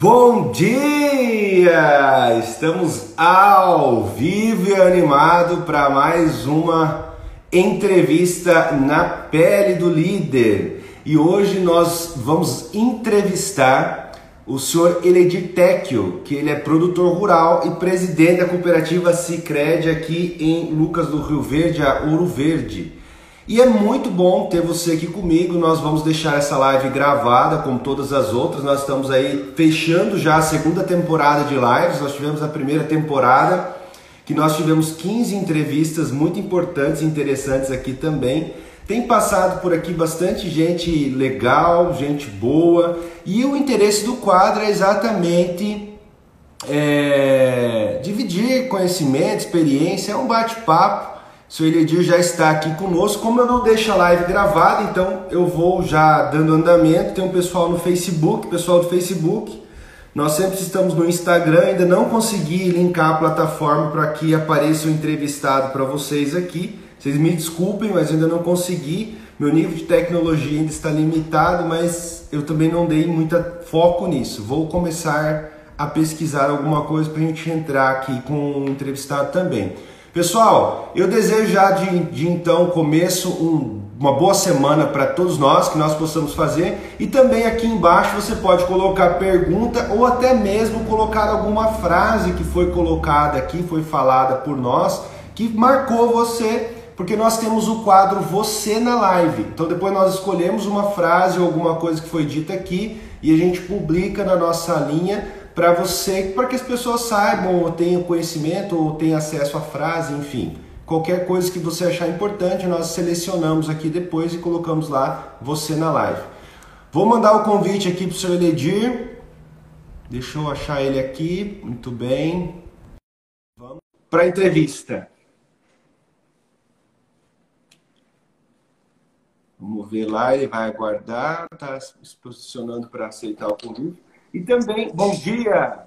Bom dia! Estamos ao vivo e animado para mais uma entrevista na pele do líder. E hoje nós vamos entrevistar o senhor Eledir Tecchio, que ele é produtor rural e presidente da cooperativa Cicred aqui em Lucas do Rio Verde, a Ouro Verde. E é muito bom ter você aqui comigo. Nós vamos deixar essa live gravada, como todas as outras. Nós estamos aí fechando já a segunda temporada de lives. Nós tivemos a primeira temporada, que nós tivemos 15 entrevistas muito importantes e interessantes aqui também. Tem passado por aqui bastante gente legal, gente boa. E o interesse do quadro é exatamente é, dividir conhecimento, experiência, é um bate-papo senhor Elidir já está aqui conosco. Como eu não deixo a live gravada, então eu vou já dando andamento. Tem um pessoal no Facebook, pessoal do Facebook. Nós sempre estamos no Instagram, ainda não consegui linkar a plataforma para que apareça o entrevistado para vocês aqui. Vocês me desculpem, mas ainda não consegui. Meu nível de tecnologia ainda está limitado, mas eu também não dei muito foco nisso. Vou começar a pesquisar alguma coisa para a gente entrar aqui com o entrevistado também. Pessoal, eu desejo já de, de então começo um, uma boa semana para todos nós, que nós possamos fazer. E também aqui embaixo você pode colocar pergunta ou até mesmo colocar alguma frase que foi colocada aqui, foi falada por nós, que marcou você, porque nós temos o quadro Você na Live. Então depois nós escolhemos uma frase ou alguma coisa que foi dita aqui e a gente publica na nossa linha para você, para que as pessoas saibam ou tenham conhecimento ou tenham acesso à frase, enfim. Qualquer coisa que você achar importante, nós selecionamos aqui depois e colocamos lá você na live. Vou mandar o convite aqui para o senhor Eledir. Deixa eu achar ele aqui. Muito bem. Vamos para a entrevista. Vamos ver lá, ele vai aguardar, está se posicionando para aceitar o convite. E também, bom dia!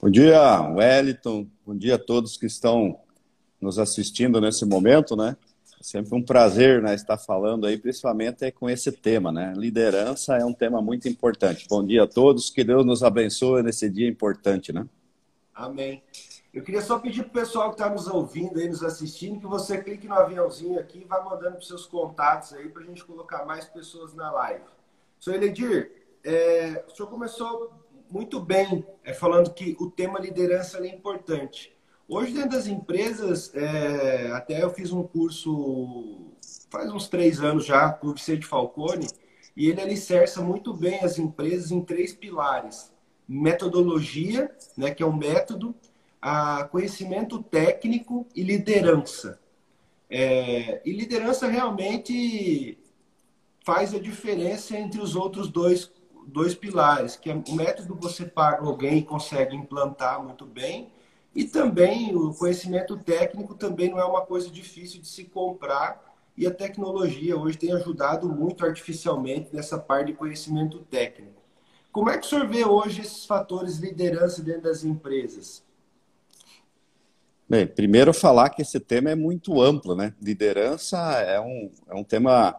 Bom dia, Wellington. Bom dia a todos que estão nos assistindo nesse momento, né? É sempre um prazer né, estar falando aí, principalmente com esse tema, né? Liderança é um tema muito importante. Bom dia a todos, que Deus nos abençoe nesse dia importante, né? Amém. Eu queria só pedir para o pessoal que está nos ouvindo aí, nos assistindo, que você clique no aviãozinho aqui e vá mandando para seus contatos aí para a gente colocar mais pessoas na live. Sou Eledir, é, o senhor começou muito bem é, falando que o tema liderança é importante. Hoje, dentro das empresas, é, até eu fiz um curso faz uns três anos já com o Vicente Falcone, e ele alicerça muito bem as empresas em três pilares: metodologia, né, que é um método, a conhecimento técnico e liderança. É, e liderança realmente faz a diferença entre os outros dois dois pilares, que é o método você paga alguém e consegue implantar muito bem, e também o conhecimento técnico também não é uma coisa difícil de se comprar, e a tecnologia hoje tem ajudado muito artificialmente nessa parte de conhecimento técnico. Como é que o senhor vê hoje esses fatores de liderança dentro das empresas? Bem, primeiro falar que esse tema é muito amplo, né? Liderança é um, é um tema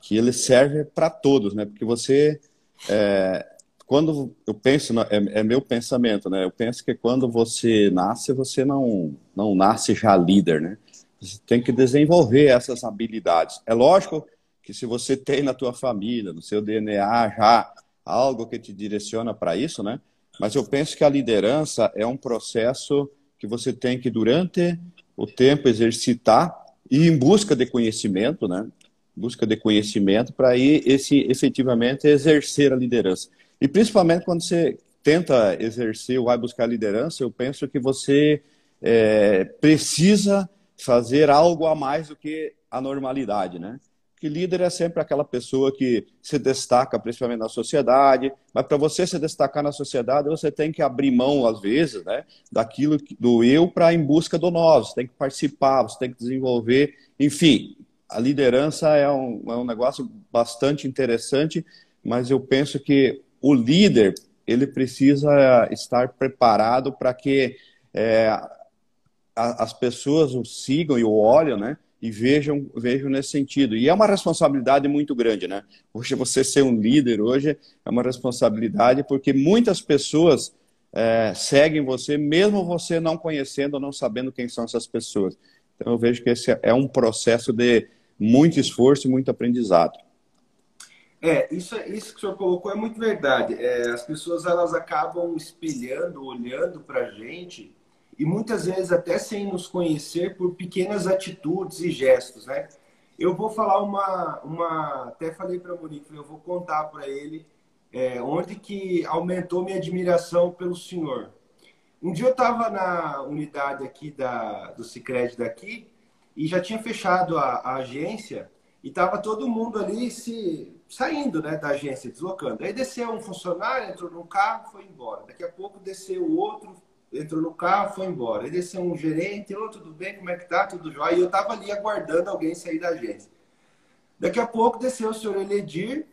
que ele serve para todos, né? Porque você é, quando eu penso, é, é, meu pensamento, né? Eu penso que quando você nasce, você não, não nasce já líder, né? Você tem que desenvolver essas habilidades. É lógico que se você tem na tua família, no seu DNA já algo que te direciona para isso, né? Mas eu penso que a liderança é um processo que você tem que durante o tempo exercitar e em busca de conhecimento, né? Busca de conhecimento para ir esse efetivamente exercer a liderança. E principalmente quando você tenta exercer ou vai buscar liderança, eu penso que você é, precisa fazer algo a mais do que a normalidade, né? Que líder é sempre aquela pessoa que se destaca principalmente na sociedade, mas para você se destacar na sociedade, você tem que abrir mão às vezes, né, daquilo do eu para em busca do nós, você tem que participar, você tem que desenvolver, enfim, a liderança é um, é um negócio bastante interessante, mas eu penso que o líder ele precisa estar preparado para que é, a, as pessoas o sigam e o olhem, né? e vejam, vejam nesse sentido. E é uma responsabilidade muito grande, né? Hoje você ser um líder hoje é uma responsabilidade porque muitas pessoas é, seguem você, mesmo você não conhecendo não sabendo quem são essas pessoas. Então eu vejo que esse é um processo de muito esforço e muito aprendizado. É, isso, isso que o senhor colocou é muito verdade. É, as pessoas elas acabam espelhando, olhando para a gente e muitas vezes até sem nos conhecer por pequenas atitudes e gestos, né? Eu vou falar uma, uma até falei para o Monique, eu vou contar para ele é, onde que aumentou minha admiração pelo senhor. Um dia eu estava na unidade aqui da, do Cicred daqui e já tinha fechado a, a agência e estava todo mundo ali se saindo né, da agência, deslocando. Aí desceu um funcionário, entrou no carro, foi embora. Daqui a pouco desceu outro, entrou no carro, foi embora. Aí desceu um gerente, ô, tudo bem, como é que tá? Tudo jóia? E eu tava ali aguardando alguém sair da agência. Daqui a pouco desceu o senhor Eledir,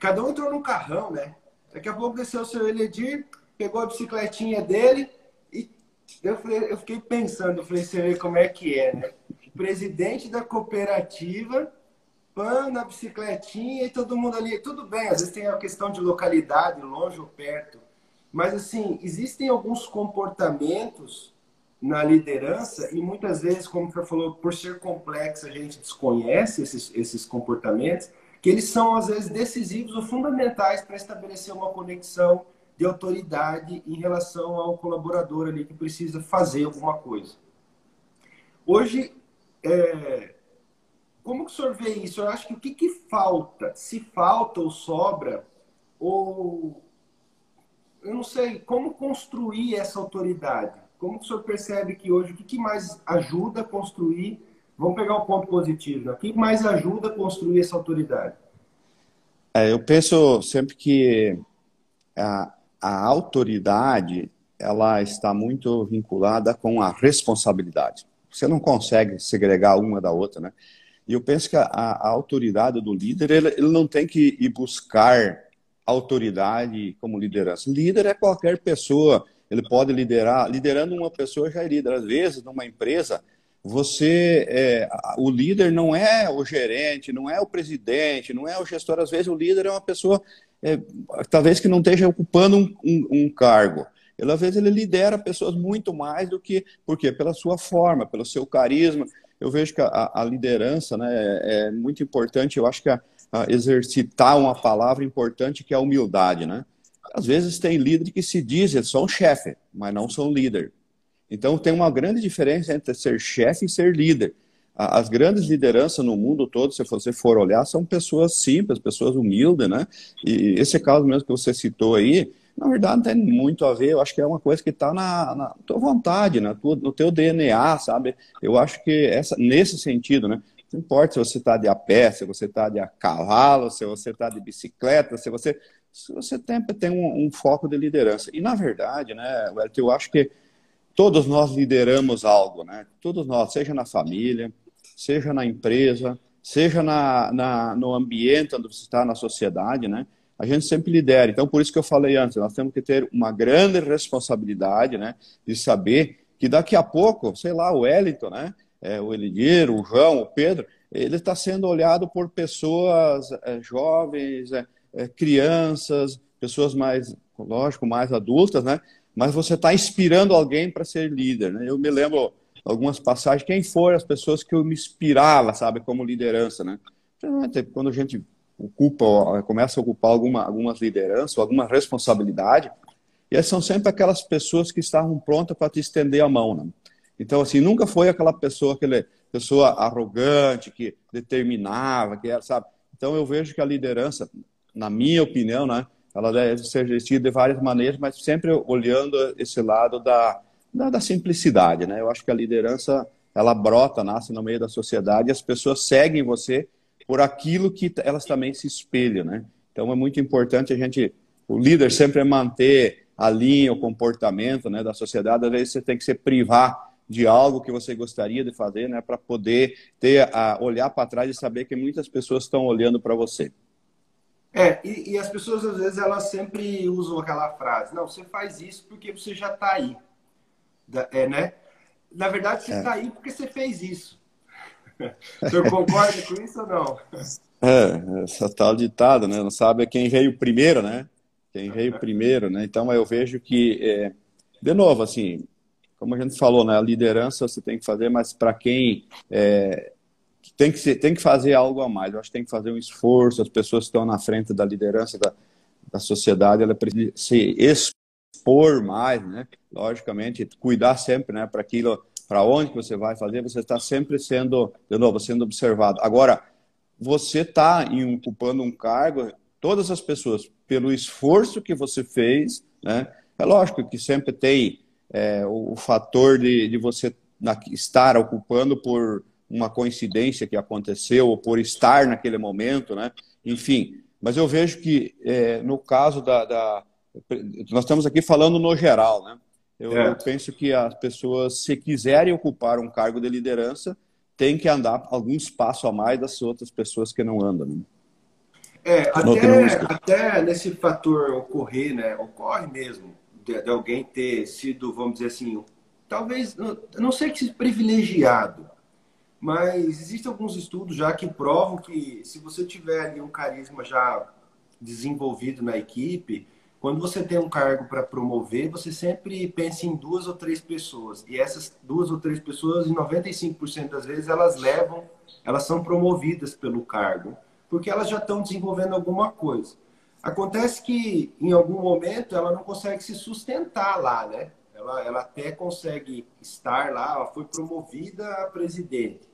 cada um entrou no carrão, né? Daqui a pouco desceu o senhor Eledir, pegou a bicicletinha dele eu, falei, eu fiquei pensando, eu falei, você vê como é que é, né? Presidente da cooperativa, pan na bicicletinha e todo mundo ali. Tudo bem, às vezes tem a questão de localidade, longe ou perto. Mas, assim, existem alguns comportamentos na liderança e muitas vezes, como você falou, por ser complexo, a gente desconhece esses, esses comportamentos, que eles são, às vezes, decisivos ou fundamentais para estabelecer uma conexão de autoridade em relação ao colaborador ali que precisa fazer alguma coisa. Hoje, é... como que o senhor vê isso? Eu acho que o que, que falta, se falta ou sobra, ou eu não sei como construir essa autoridade. Como o senhor percebe que hoje o que mais ajuda a construir? Vamos pegar o um ponto positivo. Né? O que mais ajuda a construir essa autoridade? É, eu penso sempre que a, a autoridade ela está muito vinculada com a responsabilidade. Você não consegue segregar uma da outra, né? E eu penso que a, a autoridade do líder ele, ele não tem que ir buscar autoridade como liderança. Líder é qualquer pessoa, ele pode liderar. Liderando uma pessoa já é líder. Às vezes, numa empresa, você, é, o líder não é o gerente, não é o presidente, não é o gestor. Às vezes, o líder é uma pessoa, é, talvez que não esteja ocupando um, um, um cargo. Ele, às vezes, ele lidera pessoas muito mais do que, por quê? Pela sua forma, pelo seu carisma. Eu vejo que a, a liderança né, é, é muito importante. Eu acho que a, exercitar uma palavra importante que é a humildade, né? Às vezes tem líder que se diz, eles são chefe, mas não são líder. Então tem uma grande diferença entre ser chefe e ser líder. As grandes lideranças no mundo todo, se você for olhar, são pessoas simples, pessoas humildes, né? E esse caso mesmo que você citou aí, na verdade não tem muito a ver, eu acho que é uma coisa que está na, na, tua vontade, na tua, no teu DNA, sabe? Eu acho que essa, nesse sentido, né? Não importa se você está de a pé, se você está de a cavalo, se você está de bicicleta, se você, se você tem, tem um, um, foco de liderança. E, na verdade, né, eu acho que todos nós lideramos algo, né? Todos nós, seja na família, seja na empresa, seja na, na, no ambiente onde você está, na sociedade, né? A gente sempre lidera. Então, por isso que eu falei antes, nós temos que ter uma grande responsabilidade, né? De saber que daqui a pouco, sei lá, o Wellington, né? é, o Elidir, o João, o Pedro, ele está sendo olhado por pessoas é, jovens, é, é, crianças, pessoas mais, lógico, mais adultas, né? Mas você está inspirando alguém para ser líder, né? Eu me lembro algumas passagens, quem foram as pessoas que eu me inspirava, sabe, como liderança, né? Quando a gente ocupa, começa a ocupar alguma, algumas lideranças, alguma responsabilidade, e essas são sempre aquelas pessoas que estavam prontas para te estender a mão, né? Então, assim, nunca foi aquela pessoa, aquela pessoa arrogante, que determinava, que era, sabe? Então, eu vejo que a liderança, na minha opinião, né, ela deve ser gestida de várias maneiras, mas sempre olhando esse lado da, da, da, simplicidade, né? Eu acho que a liderança, ela brota, nasce no meio da sociedade e as pessoas seguem você por aquilo que elas também se espelham, né? Então, é muito importante a gente, o líder sempre é manter a linha, o comportamento né, da sociedade, às vezes você tem que se privar de algo que você gostaria de fazer, né, para poder ter a olhar para trás e saber que muitas pessoas estão olhando para você. É, e, e, as pessoas às vezes elas sempre usam aquela frase, não, você faz isso porque você já está aí, é, né? Na verdade, você está é. Tá aí porque você fez isso. O senhor concorda com isso ou não? É, essa tal ditado, né? Não sabe quem veio primeiro, né? Quem veio primeiro, né? Então eu vejo que, é, de novo, assim, como a gente falou, né? A liderança você tem que fazer, mas para quem é, tem que ser, tem que fazer algo a mais. Eu acho que tem que fazer um esforço. As pessoas que estão na frente da liderança da, da sociedade, ela precisa se expor mais, né? Logicamente, cuidar sempre, né? Para aquilo, para onde você vai fazer, você está sempre sendo, de novo, sendo observado. Agora, você está ocupando um cargo, todas as pessoas, pelo esforço que você fez, né? É lógico que sempre tem é, o, o, fator de, de você estar ocupando por uma coincidência que aconteceu ou por estar naquele momento, né? Enfim, mas eu vejo que é, no caso da, da, nós estamos aqui falando no geral, né? Eu, é. eu, penso que as pessoas, se quiserem ocupar um cargo de liderança, tem que andar alguns passos a mais das outras pessoas que não andam. Né? É, até, até nesse fator ocorrer, né? Ocorre mesmo de, de, alguém ter sido, vamos dizer assim, talvez, não sei que se privilegiado, mas existem alguns estudos já que provam que se você tiver ali um carisma já desenvolvido na equipe, quando você tem um cargo para promover, você sempre pensa em duas ou três pessoas. E essas duas ou três pessoas, em 95% das vezes, elas levam, elas são promovidas pelo cargo, porque elas já estão desenvolvendo alguma coisa. Acontece que, em algum momento, ela não consegue se sustentar lá, né? Ela, ela até consegue estar lá, ela foi promovida a presidente.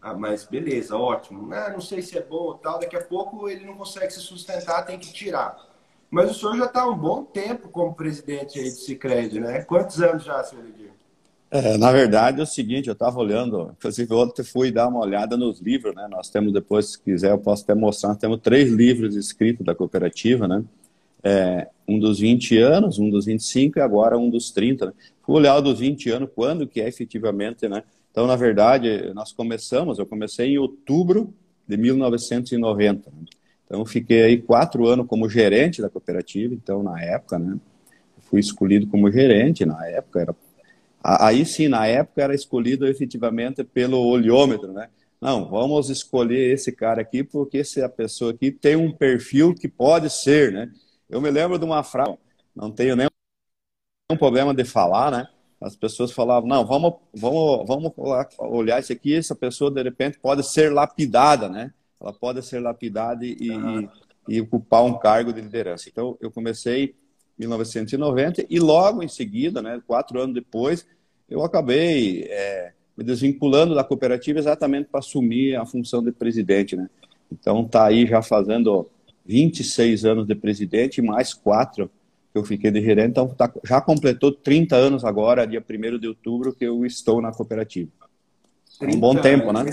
Ah, mas beleza, ótimo. Ah, não sei se é bom ou tal. Daqui a pouco ele não consegue se sustentar, tem que tirar. Mas o senhor já está há um bom tempo como presidente aí do Cicred, né? Quantos anos já, senhor Edir? É, na verdade é o seguinte, eu estava olhando, inclusive ontem fui dar uma olhada nos livros, né? Nós temos depois, se quiser, eu posso até mostrar, nós temos três livros escritos da cooperativa, né? É, um dos 20 anos, um dos 25 e agora um dos 30. Né? Fui olhar o dos 20 anos, quando que é efetivamente, né? Então, na verdade, nós começamos, eu comecei em outubro de 1990. Então, fiquei aí quatro anos como gerente da cooperativa. Então, na época, né, fui escolhido como gerente. Na época, era aí sim, na época, era escolhido efetivamente pelo olhômetro, né? Não, vamos escolher esse cara aqui porque essa pessoa aqui tem um perfil que pode ser, né? Eu me lembro de uma frase, não tenho nenhum problema de falar, né? As pessoas falavam, não, vamos, vamos, vamos olhar isso aqui, essa pessoa de repente pode ser lapidada, né? Ela pode ser lapidada e, e, e, ocupar um cargo de liderança. Então, eu comecei em 1990 e logo em seguida, né, quatro anos depois, eu acabei é, me desvinculando da cooperativa exatamente para assumir a função de presidente. Né? Então, está aí já fazendo 26 anos de presidente mais quatro que eu fiquei de gerente. Então, tá, já completou 30 anos agora, dia 1 de outubro, que eu estou na cooperativa. Um bom tempo, né?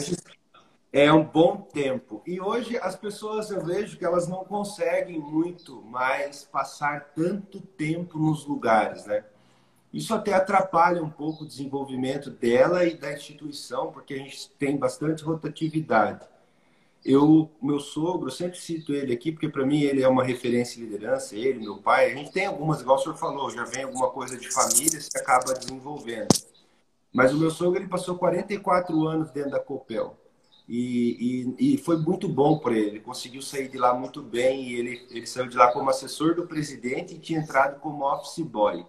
É um bom tempo. E hoje as pessoas eu vejo que elas não conseguem muito mais passar tanto tempo nos lugares, né? Isso até atrapalha um pouco o desenvolvimento dela e da instituição, porque a gente tem bastante rotatividade. Eu, meu sogro, sempre cito ele aqui, porque para mim ele é uma referência em liderança, ele, meu pai. A gente tem algumas, igual o senhor falou, já vem alguma coisa de família, se acaba desenvolvendo. Mas o meu sogro, ele passou 44 anos dentro da Copel. E, e, e, foi muito bom para ele. Conseguiu sair de lá muito bem e ele, ele saiu de lá como assessor do presidente e tinha entrado como office boy.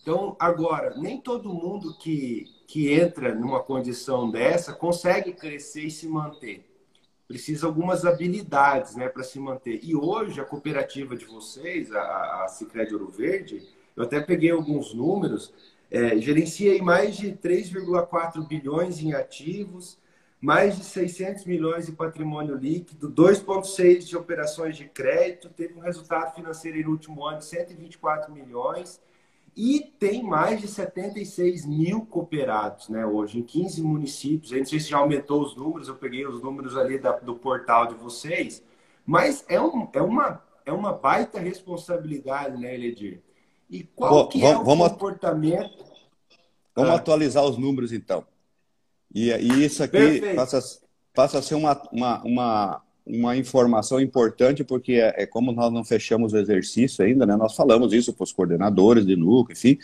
Então, agora, nem todo mundo que, que entra numa condição dessa consegue crescer e se manter. Precisa algumas habilidades né, para se manter. E hoje, a cooperativa de vocês, a, a Cicred Ouro Verde, eu até peguei alguns números, é, gerencia mais de 3,4 bilhões em ativos, mais de 600 milhões de patrimônio líquido, 2,6 de operações de crédito, teve um resultado financeiro no último ano de 124 milhões e tem mais de 76 mil cooperados né, hoje, em 15 municípios. Eu não sei se já aumentou os números, eu peguei os números ali da, do portal de vocês, mas é, um, é, uma, é uma baita responsabilidade, né, Eledir? E qual Bom, que é vamos, o comportamento... Vamos ah. atualizar os números, então. E, e isso aqui passa, passa a ser uma, uma, uma, uma informação importante, porque é, é, como nós não fechamos o exercício ainda, né? Nós falamos isso para os coordenadores de núcleo, enfim,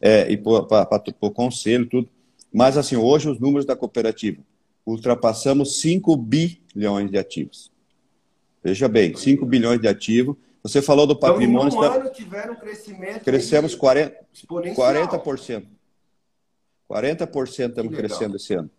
é, e para o conselho, tudo. Mas, assim, hoje os números da cooperativa. ultrapassamos 5 bilhões de ativos. Veja bem, 5 bilhões de ativos. Você falou do patrimônio. Então, em um ano tiveram um crescimento. Crescemos 40%. 40%. 40% estamos crescendo esse ano.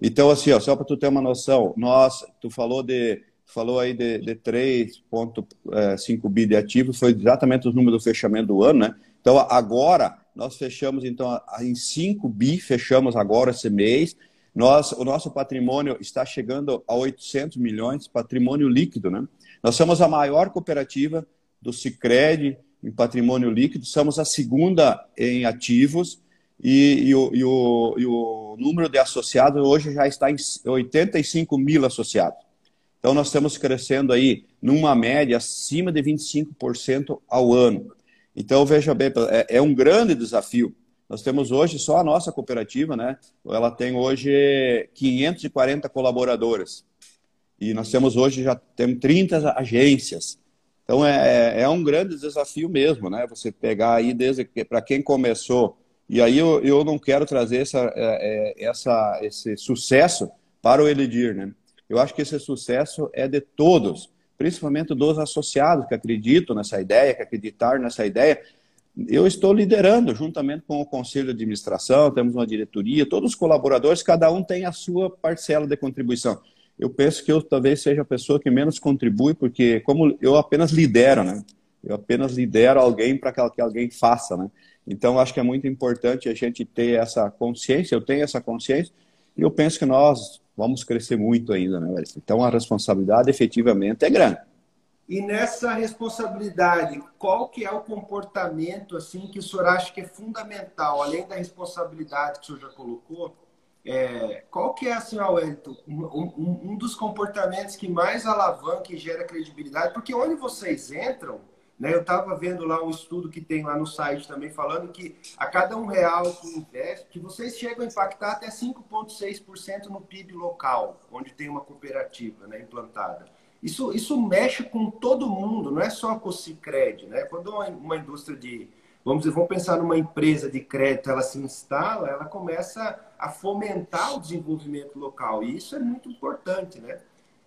Então, assim, ó, só para tu ter uma noção, nós, tu falou de falou aí de, de 3,5 é, bi de ativos, foi exatamente os números do fechamento do ano, né? Então, agora, nós fechamos, então, em 5 bi, fechamos agora esse mês. Nós, o nosso patrimônio está chegando a 800 milhões, patrimônio líquido, né? Nós somos a maior cooperativa do Cicred em patrimônio líquido, somos a segunda em ativos e, e, o, e, o, e o número de associados hoje já está em 85 mil associados. Então, nós estamos crescendo aí numa média acima de 25% ao ano. Então, veja bem, é, é, um grande desafio. Nós temos hoje só a nossa cooperativa, né? Ela tem hoje 540 colaboradores. E nós temos hoje, já temos 30 agências. Então, é, é, é um grande desafio mesmo, né? Você pegar aí desde para quem começou. E aí eu, eu não quero trazer essa, é, é, essa, esse sucesso para o Elidir, né? Eu acho que esse sucesso é de todos, principalmente dos associados que acreditam nessa ideia, que acreditaram nessa ideia. Eu estou liderando, juntamente com o conselho de administração, temos uma diretoria, todos os colaboradores, cada um tem a sua parcela de contribuição. Eu penso que eu talvez seja a pessoa que menos contribui, porque como eu apenas lidero, né? Eu apenas lidero alguém para que alguém faça, né? Então, acho que é muito importante a gente ter essa consciência, eu tenho essa consciência, e eu penso que nós vamos crescer muito ainda, né, Então a responsabilidade efetivamente é grande. E nessa responsabilidade, qual que é o comportamento assim que o senhor acha que é fundamental, além da responsabilidade que o senhor já colocou? É, qual que é, assim, Wellington, um, um dos comportamentos que mais alavanca e gera credibilidade? Porque onde vocês entram, né? Eu estava vendo lá um estudo que tem lá no site também falando que a cada um real que investe, que vocês chegam a impactar até 5,6% no PIB local, onde tem uma cooperativa né, implantada. Isso, isso mexe com todo mundo, não é só com o Cicred. Né? Quando uma, indústria de, vamos dizer, vamos pensar numa empresa de crédito, ela se instala, ela começa a fomentar o desenvolvimento local. E isso é muito importante, né?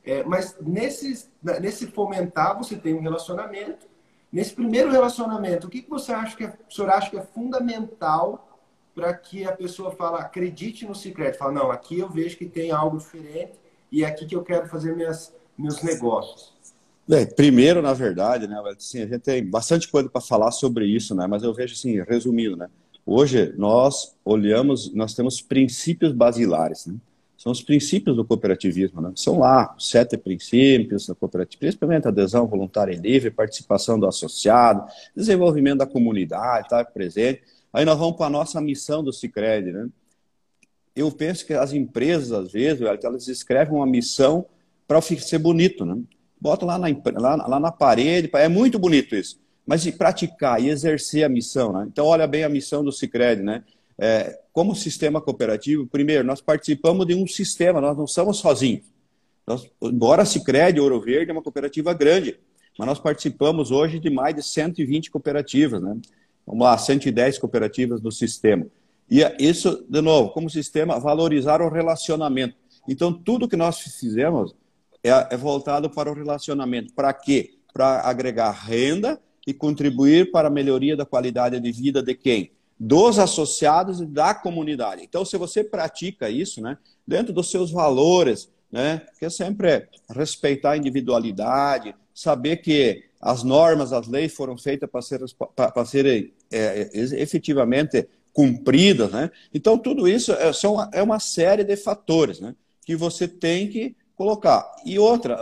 É, mas nesse, nesse fomentar, você tem um relacionamento Nesse primeiro relacionamento, o que, que você acha que é, o senhor acha que é fundamental para que a pessoa fala, acredite no secreto? Fala, não, aqui eu vejo que tem algo diferente e é aqui que eu quero fazer minhas, meus negócios. Bem, primeiro, na verdade, né, assim, a gente tem bastante coisa para falar sobre isso, né, mas eu vejo assim, resumindo, né, hoje nós olhamos, nós temos princípios basilares, né, são os princípios do cooperativismo. Né? São lá os sete princípios do cooperativismo, principalmente adesão voluntária e livre, participação do associado, desenvolvimento da comunidade, estar tá presente. Aí nós vamos para a nossa missão do Cicred. Né? Eu penso que as empresas, às vezes, elas escrevem uma missão para ser bonito. Né? Bota lá na, lá, lá na parede, é muito bonito isso. Mas e praticar e exercer a missão. Né? Então, olha bem a missão do Cicred, né? É, como sistema cooperativo, primeiro, nós participamos de um sistema, nós não somos sozinhos. Nós, embora a Cicred Ouro Verde é uma cooperativa grande, mas nós participamos hoje de mais de 120 cooperativas, né? Vamos lá, 110 cooperativas no sistema. E é isso, de novo, como sistema, valorizar o relacionamento. Então, tudo que nós fizemos é, é voltado para o relacionamento. Para quê? Para agregar renda e contribuir para a melhoria da qualidade de vida de quem? Dos associados e da comunidade. Então, se você pratica isso, né, dentro dos seus valores, né, que é sempre respeitar a individualidade, saber que as normas, as leis foram feitas para, ser, serem é, efetivamente cumpridas, né? Então, tudo isso é, são, é uma série de fatores, né, que você tem que colocar. E outra,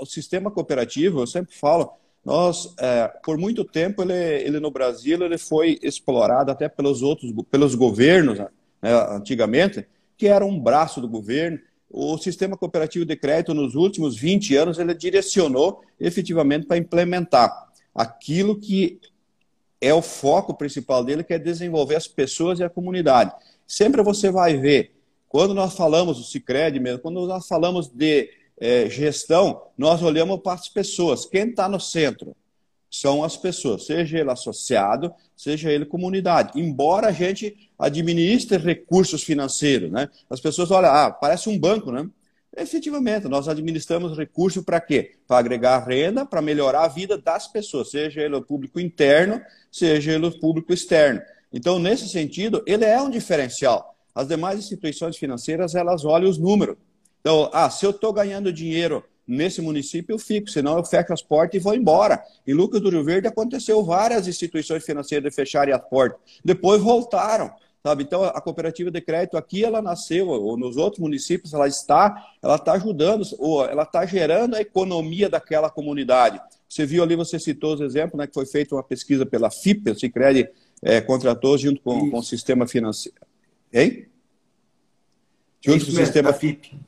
o sistema cooperativo, eu sempre falo, nós, é, por muito tempo, ele, ele no Brasil ele foi explorado até pelos outros, pelos governos, né, antigamente, que era um braço do governo. O sistema cooperativo de crédito, nos últimos 20 anos, ele direcionou efetivamente para implementar aquilo que é o foco principal dele, que é desenvolver as pessoas e a comunidade. Sempre você vai ver, quando nós falamos do Cicred mesmo, quando nós falamos de é, gestão, nós olhamos para as pessoas. Quem está no centro? são as pessoas, seja ele associado, seja ele comunidade. Embora a gente administre recursos financeiros, né? As pessoas olham, ah, parece um banco, né? Efetivamente, nós administramos recursos para quê? Para agregar renda, para melhorar a vida das pessoas, seja ele o público interno, seja ele o público externo. Então, nesse sentido, ele é um diferencial. As demais instituições financeiras, elas olham os números. Então, ah, se eu estou ganhando dinheiro nesse município, eu fico, senão eu fecho as portas e vou embora. Em Lucas do Rio Verde aconteceu várias instituições financeiras fecharem as portas. Depois voltaram. Sabe? Então, a cooperativa de crédito aqui, ela nasceu, ou nos outros municípios, ela está, ela está ajudando, ou ela está gerando a economia daquela comunidade. Você viu ali, você citou os exemplos, né, que foi feita uma pesquisa pela FIP, o Cicred é, contratou junto com, com o sistema financeiro. Hein? Junto com o sistema FIP.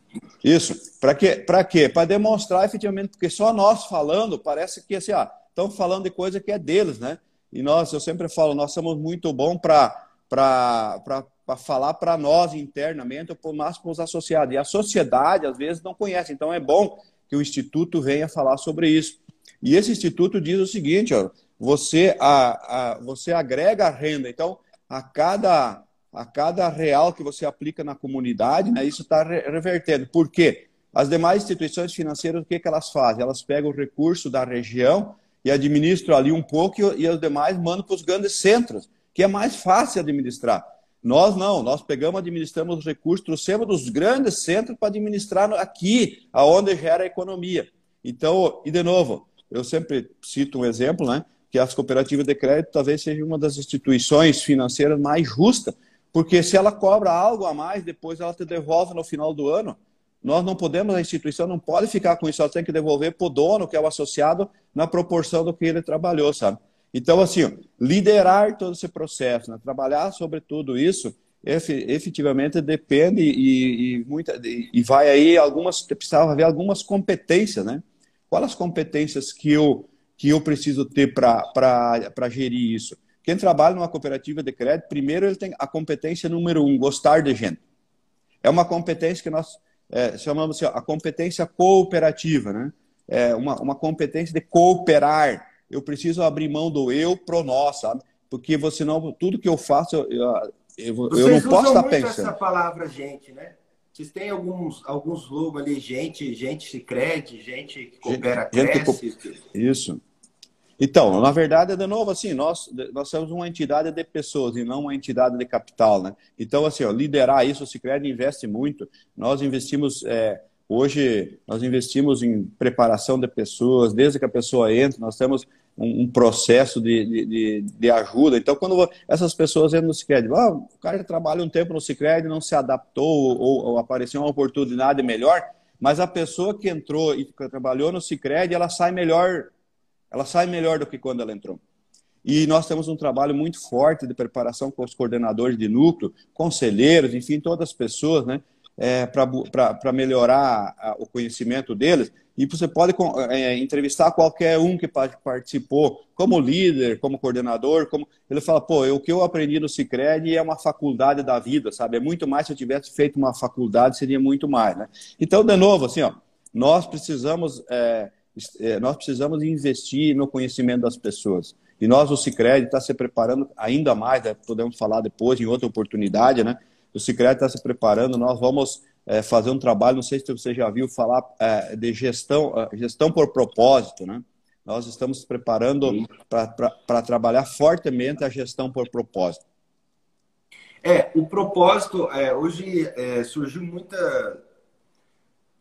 Isso. Para quê? Para quê? Para demonstrar efetivamente, porque só nós falando, parece que assim, ah, estão falando de coisa que é deles, né? E nós, eu sempre falo, nós somos muito bons para para falar para nós internamente, ou mais para os associados. E a sociedade, às vezes, não conhece. Então, é bom que o Instituto venha falar sobre isso. E esse Instituto diz o seguinte, ó, você, a, a, você agrega a renda. Então, a cada, a cada real que você aplica na comunidade, né, isso está revertendo. Por quê? As demais instituições financeiras, o que, que elas fazem? Elas pegam o recurso da região e administram ali um pouco e, e os demais mandam para os grandes centros que é mais fácil administrar. Nós não, nós pegamos, administramos os recursos, trouxemos dos grandes centros para administrar aqui, aonde gera a economia. Então, e de novo, eu sempre cito um exemplo, né? Que as cooperativas de crédito talvez seja uma das instituições financeiras mais justas, porque se ela cobra algo a mais, depois ela te devolve no final do ano. Nós não podemos, a instituição não pode ficar com isso, ela tem que devolver para o dono, que é o associado, na proporção do que ele trabalhou, sabe? Então, assim, liderar todo esse processo, né? trabalhar sobre tudo isso, efetivamente depende e, e, muita, e vai aí algumas, precisava haver algumas competências, né? Quais as competências que eu, que eu preciso ter para gerir isso? Quem trabalha numa cooperativa de crédito, primeiro ele tem a competência número um, gostar de gente. É uma competência que nós é, chamamos assim, a competência cooperativa, né? É uma, uma competência de cooperar, eu preciso abrir mão do eu pro nós, sabe? Porque você não, tudo que eu faço, eu, eu, eu não posso estar pensando. essa palavra gente, né? Vocês têm alguns, alguns logos ali, gente, gente se crede, gente que coopera, gente, cresce. Que... Isso. Então, na verdade, de novo, assim, nós, nós somos uma entidade de pessoas e não uma entidade de capital, né? Então, assim, ó, liderar isso, o Cicred investe muito. Nós investimos, é, hoje, nós investimos em preparação de pessoas, desde que a pessoa entra, nós temos um, um processo de, de, de, ajuda. Então, quando essas pessoas entram no Cicred, ah, o cara trabalha um tempo no Cicred, não se adaptou ou, ou apareceu uma oportunidade melhor, mas a pessoa que entrou e que trabalhou no Cicred, ela sai melhor, ela sai melhor do que quando ela entrou. E nós temos um trabalho muito forte de preparação com os coordenadores de núcleo, conselheiros, enfim, todas as pessoas, né? É, para melhorar a, o conhecimento deles. E você pode é, entrevistar qualquer um que participou, como líder, como coordenador, como ele fala, pô, o que eu aprendi no Cicred é uma faculdade da vida, sabe? É muito mais se eu tivesse feito uma faculdade, seria muito mais, né? Então, de novo, assim, ó, nós precisamos, é nós precisamos investir no conhecimento das pessoas. E nós, o Cicred, está se preparando ainda mais, né? podemos falar depois, em outra oportunidade, né? O Cicred está se preparando, nós vamos é, fazer um trabalho, não sei se você já viu falar é, de gestão, é, gestão por propósito, né? Nós estamos preparando para trabalhar fortemente a gestão por propósito. É, o propósito, é, hoje é, surgiu muita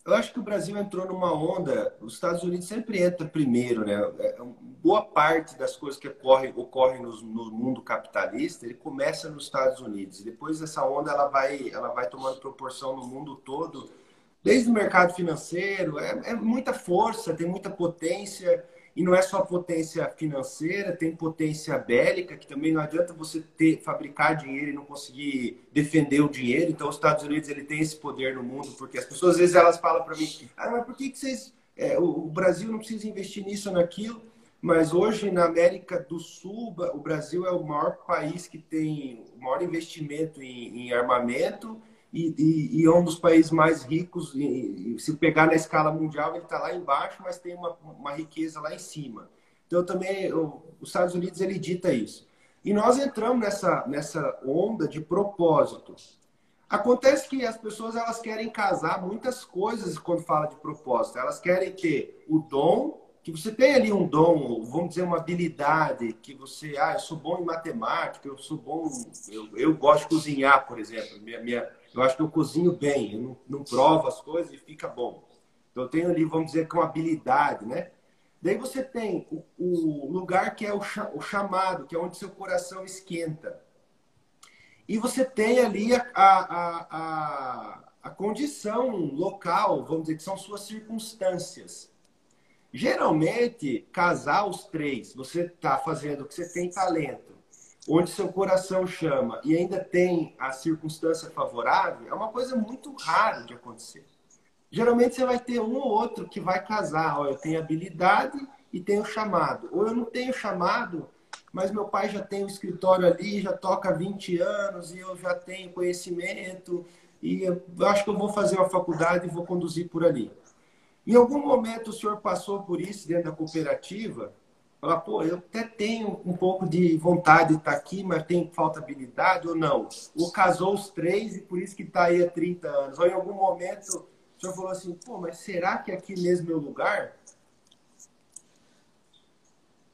eu acho que o Brasil entrou numa onda. Os Estados Unidos sempre entra primeiro, né? É, boa parte das coisas que ocorrem, ocorrem no, no, mundo capitalista, ele começa nos Estados Unidos. Depois essa onda ela vai, ela vai tomando proporção no mundo todo, desde o mercado financeiro. É, é muita força, tem muita potência. E não é só potência financeira, tem potência bélica, que também não adianta você ter, fabricar dinheiro e não conseguir defender o dinheiro. Então, os Estados Unidos ele tem esse poder no mundo, porque as pessoas às vezes elas falam para mim: ah, mas por que, que vocês. É, o, Brasil não precisa investir nisso ou naquilo? Mas hoje, na América do Sul, o Brasil é o maior país que tem o maior investimento em, em armamento e, e, e, é um dos países mais ricos. E, se pegar na escala mundial, ele está lá embaixo, mas tem uma, uma riqueza lá em cima. Então também eu, os Estados Unidos ele dita isso. E nós entramos nessa, nessa onda de propósito. Acontece que as pessoas elas querem casar muitas coisas quando fala de propósito. Elas querem ter o dom, que você tem ali um dom, vamos dizer, uma habilidade, que você, ah, eu sou bom em matemática, eu sou bom, eu, eu gosto de cozinhar, por exemplo. Minha, minha, eu acho que eu cozinho bem, eu não, não provo as coisas e fica bom. Então eu tenho ali, vamos dizer, com habilidade, né? Daí você tem o, o lugar que é o, o, chamado, que é onde seu coração esquenta. E você tem ali a, a, a, a condição local, vamos dizer, que são suas circunstâncias. Geralmente, casar os três, você está fazendo que você tem talento, onde seu coração chama e ainda tem a circunstância favorável, é uma coisa muito rara de acontecer. Geralmente você vai ter um ou outro que vai casar. Ó, eu tenho habilidade e tenho chamado. Ou eu não tenho chamado, mas meu pai já tem um escritório ali, já toca há 20 anos e eu já tenho conhecimento e eu acho que eu vou fazer uma faculdade e vou conduzir por ali. Em algum momento o senhor passou por isso dentro da cooperativa? Falar, pô, eu até tenho um pouco de vontade de estar aqui, mas tem falta habilidade ou não? Ou casou os três e por isso que está aí há 30 anos? Ou em algum momento senhor falou assim, pô, mas será que aqui mesmo é o lugar?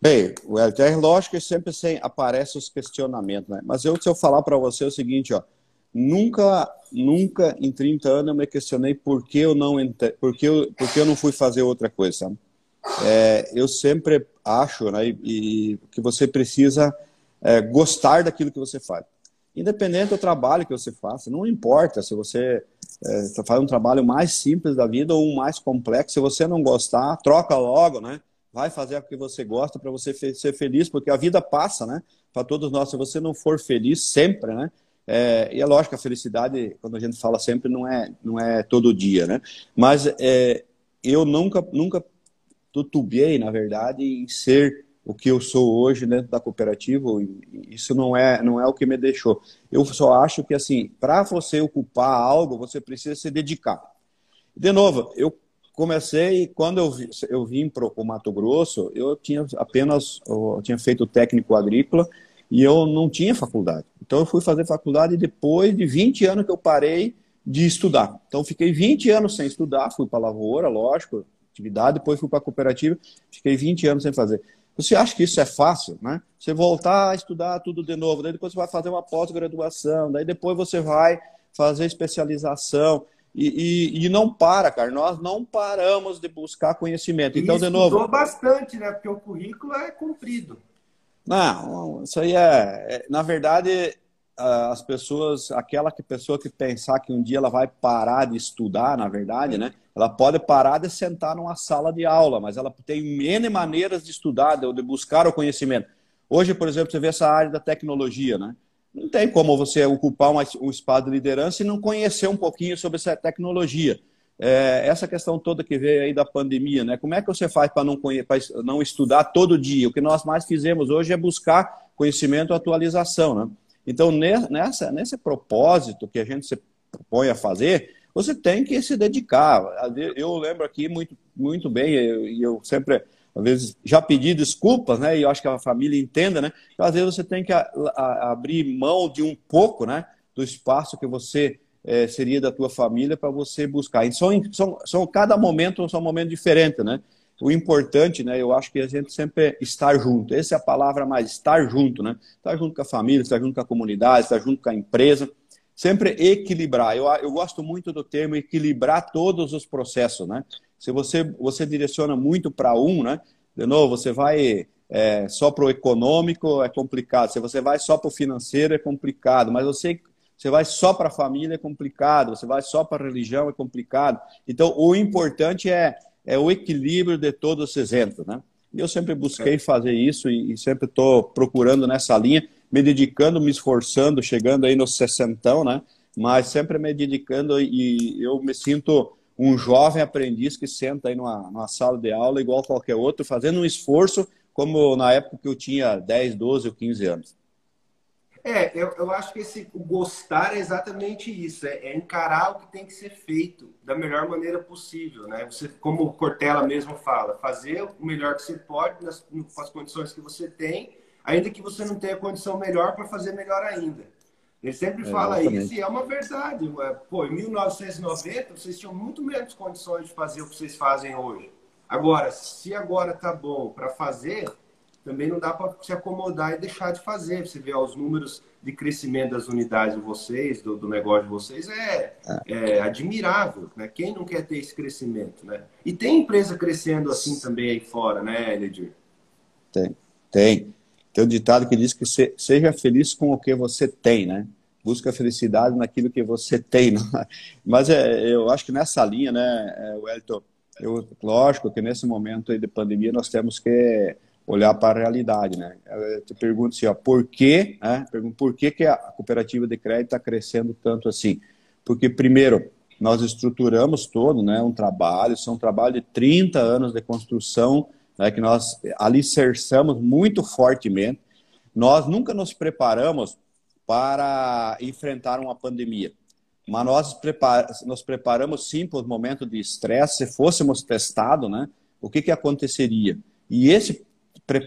Bem, o é lógico que sempre sem, aparece os questionamentos, né? Mas eu, se eu falar para você o seguinte, ó, nunca, nunca em 30 anos eu me questionei por que eu não, por que eu, por que eu não fui fazer outra coisa, sabe? É, eu sempre acho né, e, e que você precisa é, gostar daquilo que você faz. Independente do trabalho que você faça, não importa se você é, faz um trabalho mais simples da vida ou um mais complexo. Se você não gostar, troca logo, né? Vai fazer o que você gosta para você ser feliz, porque a vida passa, né? Para todos nós, se você não for feliz sempre, né? É, e é lógico, a felicidade, quando a gente fala sempre, não é, não é todo dia, né? Mas é, eu nunca, nunca tutubiei, na verdade, em ser o que eu sou hoje dentro da cooperativa, isso não é, não é o que me deixou. Eu só acho que, assim, para você ocupar algo, você precisa se dedicar. De novo, eu comecei, quando eu, eu vim para o Mato Grosso, eu tinha apenas, eu tinha feito técnico agrícola e eu não tinha faculdade. Então eu fui fazer faculdade depois de 20 anos que eu parei de estudar. Então fiquei 20 anos sem estudar, fui para a lavoura, lógico, atividade, depois fui para a cooperativa, fiquei 20 anos sem fazer. Você acha que isso é fácil, né? Você voltar a estudar tudo de novo, daí depois você vai fazer uma pós-graduação, daí depois você vai fazer especialização e, e, e, não para, cara. Nós não paramos de buscar conhecimento. Então, e de novo. bastante, né? Porque o currículo é cumprido. Não, isso aí é, é na verdade, as pessoas, aquela que pessoa que pensar que um dia ela vai parar de estudar, na verdade, né? Ela pode parar de sentar numa sala de aula, mas ela tem N maneiras de estudar, de buscar o conhecimento. Hoje, por exemplo, você vê essa área da tecnologia, né? Não tem como você ocupar um espaço de liderança e não conhecer um pouquinho sobre essa tecnologia. É, essa questão toda que veio aí da pandemia, né? Como é que você faz para não, não estudar todo dia? O que nós mais fizemos hoje é buscar conhecimento atualização, né? Então, nessa, nesse propósito que a gente se propõe a fazer, você tem que se dedicar. Eu lembro aqui muito, muito bem, e eu, eu, sempre, às vezes, já pedi desculpas, né? E eu acho que a família entenda, né? Que às vezes você tem que a, a, abrir mão de um pouco, né? Do espaço que você é, seria da tua família para você buscar. E são, são, são, cada momento são um momento diferente, né? O importante, né, eu acho que a gente sempre estar junto. Essa é a palavra mais, estar junto, né? Estar junto com a família, estar junto com a comunidade, estar junto com a empresa. Sempre equilibrar. Eu, eu gosto muito do termo equilibrar todos os processos, né? Se você, você direciona muito para um, né? De novo, você vai é, só para o econômico, é complicado. Se você vai só para o financeiro, é complicado. Mas você, você vai só para a família, é complicado. Você vai só para a religião, é complicado. Então, o importante é é o equilíbrio de todos esses entes, né? E eu sempre busquei fazer isso e, e sempre estou procurando nessa linha, me dedicando, me esforçando, chegando aí nos sessentão, né? Mas sempre me dedicando e eu me sinto um jovem aprendiz que senta aí numa, numa sala de aula igual qualquer outro, fazendo um esforço como na época que eu tinha 10, 12 ou 15 anos. É, eu, eu acho que esse o gostar é exatamente isso, é, é, encarar o que tem que ser feito da melhor maneira possível, né? Você, como o Cortella mesmo fala, fazer o melhor que você pode nas, com as condições que você tem, ainda que você não tenha condição melhor para fazer melhor ainda. Ele sempre é, fala exatamente. isso e é uma verdade. Pô, em 1990 vocês tinham muito menos condições de fazer o que vocês fazem hoje. Agora, se agora tá bom para fazer, também não dá para se acomodar e deixar de fazer. Você vê ó, os números de crescimento das unidades de vocês, do, do negócio de vocês, é, é, é, admirável. Né? Quem não quer ter esse crescimento? Né? E tem empresa crescendo assim também aí fora, né, Eledir? Tem, tem. Tem um ditado que diz que se, seja feliz com o que você tem, né? Busca felicidade naquilo que você tem. Né? Mas é, eu acho que nessa linha, né, é, Wellington, eu, lógico que nesse momento de pandemia nós temos que olhar para a realidade, né? Eu te pergunto assim, ó, por que, né? Pergunto, por que, que a cooperativa de crédito está crescendo tanto assim? Porque, primeiro, nós estruturamos todo, né, um trabalho, são um trabalho de 30 anos de construção, né, que nós alicerçamos muito fortemente. Nós nunca nos preparamos para enfrentar uma pandemia, mas nós nos preparamos sim para o momento de estresse, se fôssemos testados, né, o que, que aconteceria? E esse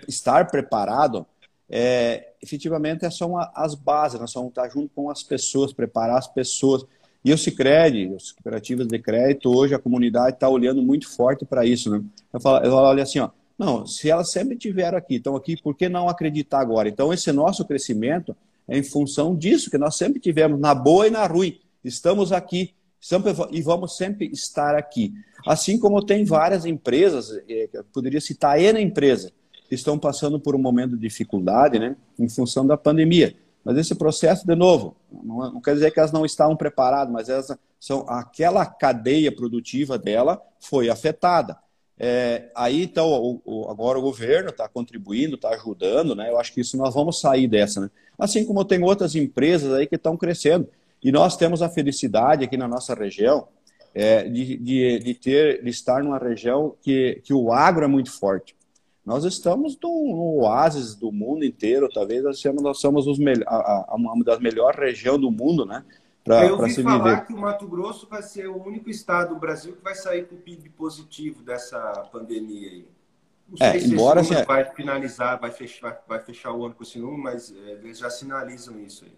estar preparado, é, efetivamente são as bases, nós vamos estar junto com as pessoas, preparar as pessoas. E o Cicred, as cooperativas de crédito, hoje a comunidade está olhando muito forte para isso. Né? Eu, falo, eu olho assim, ó, não, se elas sempre tiveram aqui, estão aqui, por que não acreditar agora? Então, esse nosso crescimento é em função disso, que nós sempre tivemos, na boa e na ruim. Estamos aqui estamos, e vamos sempre estar aqui. Assim como tem várias empresas, é, poderia citar Ena empresa, estão passando por um momento de dificuldade, né, em função da pandemia. Mas esse processo, de novo, não, não quer dizer que elas não estavam preparadas, mas elas são aquela cadeia produtiva dela foi afetada. É, aí, então, o, o, agora o governo está contribuindo, está ajudando, né? Eu acho que isso nós vamos sair dessa, né? Assim como tem outras empresas aí que estão crescendo. E nós temos a felicidade aqui na nossa região é, de, de, de, ter, de estar numa região que, que o agro é muito forte. Nós estamos no, no oásis do mundo inteiro, talvez nós somos, nós somos os a, a, uma das melhores regiões do mundo, né? Pra, Eu ouvi falar viver. que o Mato Grosso vai ser o único estado do Brasil que vai sair com PIB positivo dessa pandemia aí. Não sei é, se embora esse assim, vai finalizar, vai fechar, vai fechar o ano com esse número, mas é, eles já sinalizam isso aí.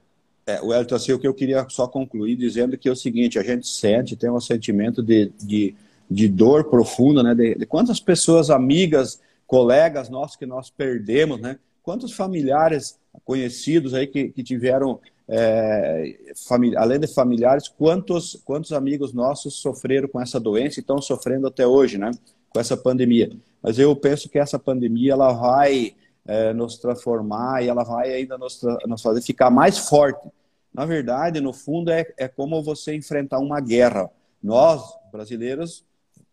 É, o Elton, assim, o que eu queria só concluir dizendo que é o seguinte, a gente sente, tem um sentimento de, de, de dor profunda, né? De, de quantas pessoas amigas colegas nossos que nós perdemos, né? Quantos familiares conhecidos aí que, que tiveram, é, além de familiares, quantos, quantos amigos nossos sofreram com essa doença e estão sofrendo até hoje, né? Com essa pandemia. Mas eu penso que essa pandemia ela vai é, nos transformar e ela vai ainda nos, nos fazer ficar mais forte. Na verdade, no fundo, é, é como você enfrentar uma guerra. Nós, brasileiros,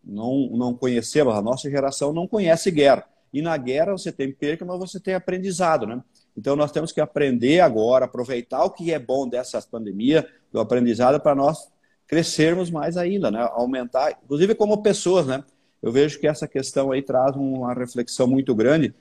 não, não conhecemos, a nossa geração não conhece guerra. E na guerra você tem perca, mas você tem aprendizado, né? Então nós temos que aprender agora, aproveitar o que é bom dessa pandemia, do aprendizado, para nós crescermos mais ainda, né? Aumentar, inclusive como pessoas, né? Eu vejo que essa questão aí traz uma reflexão muito grande,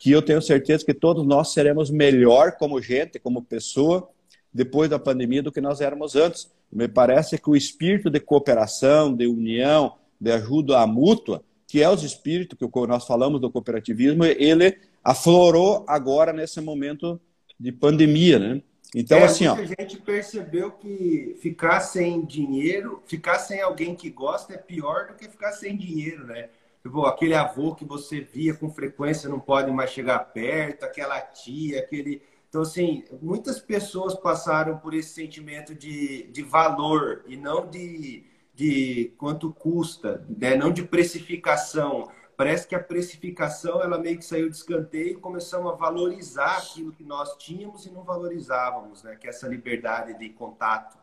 que eu tenho certeza que todos nós seremos melhor como gente, como pessoa, depois da pandemia do que nós éramos antes. Me parece que o espírito de cooperação, de união, de ajuda mútua, que é os espíritos que nós falamos do cooperativismo, ele aflorou agora nesse momento de pandemia, né? Então, é, assim, ó. A gente percebeu que ficar sem dinheiro, ficar sem alguém que gosta é pior do que ficar sem dinheiro, né? Tipo, aquele avô que você via com frequência não pode mais chegar perto, aquela tia, aquele. Então, assim, muitas pessoas passaram por esse sentimento de, de valor e não de, de quanto custa, né? não de precificação. Parece que a precificação ela meio que saiu de escanteio e começamos a valorizar aquilo que nós tínhamos e não valorizávamos, né? que é essa liberdade de contato.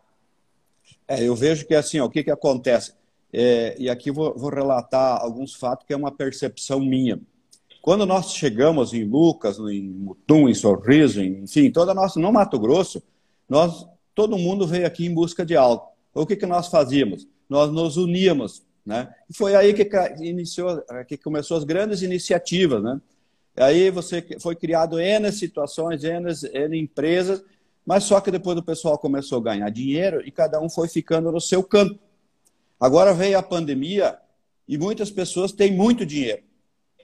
É, eu vejo que assim, ó, o que, que acontece? É, e aqui vou, vou relatar alguns fatos que é uma percepção minha. Quando nós chegamos em Lucas, em Mutum, em Sorriso, em, enfim, toda a nossa, no Mato Grosso, nós, todo mundo veio aqui em busca de algo. O que, que nós fazíamos? nós nos uníamos, né? E foi aí que iniciou, que começou as grandes iniciativas, né? Aí você foi criado N situações, N, N empresas, Mas só que depois o pessoal começou a ganhar dinheiro e cada um foi ficando no seu canto. Agora veio a pandemia e muitas pessoas têm muito dinheiro.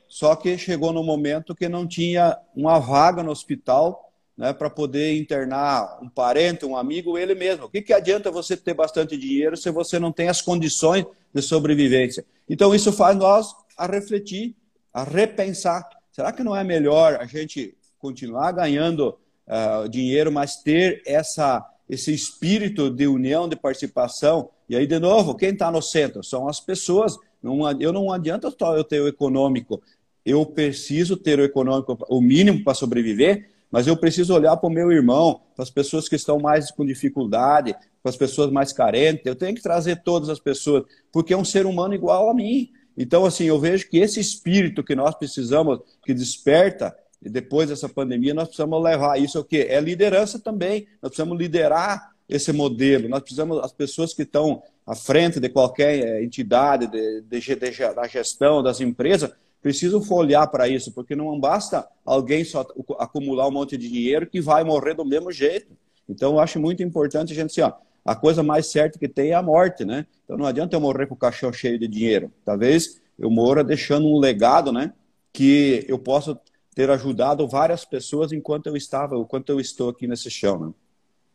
Só que chegou no momento que não tinha uma vaga no hospital né, para poder internar um parente, um amigo, ele mesmo. O que, que adianta você ter bastante dinheiro se você não tem as condições de sobrevivência? Então, isso faz nós a refletir, a repensar. Será que não é melhor a gente continuar ganhando uh, dinheiro, mas ter essa, esse espírito de união, de participação? E aí, de novo, quem está no centro? São as pessoas. Não, eu não adianta só eu ter o econômico, eu preciso ter o econômico, o mínimo para sobreviver, mas eu preciso olhar para o meu irmão, para as pessoas que estão mais com dificuldade, para as pessoas mais carentes. Eu tenho que trazer todas as pessoas, porque é um ser humano igual a mim. Então, assim, eu vejo que esse espírito que nós precisamos, que desperta, depois dessa pandemia, nós precisamos levar isso o quê? É liderança também. Nós precisamos liderar esse modelo. Nós precisamos, as pessoas que estão à frente de qualquer eh, entidade, de, de, de, da gestão, das empresas, precisam olhar para isso, porque não basta alguém só acumular um monte de dinheiro que vai morrer do mesmo jeito. Então, eu acho muito importante a gente assim, ó, a coisa mais certa que tem é a morte, né? Então, não adianta eu morrer com o caixão cheio de dinheiro. Talvez eu morra deixando um legado, né? Que eu possa ter ajudado várias pessoas enquanto eu estava, enquanto eu estou aqui nesse chão, né?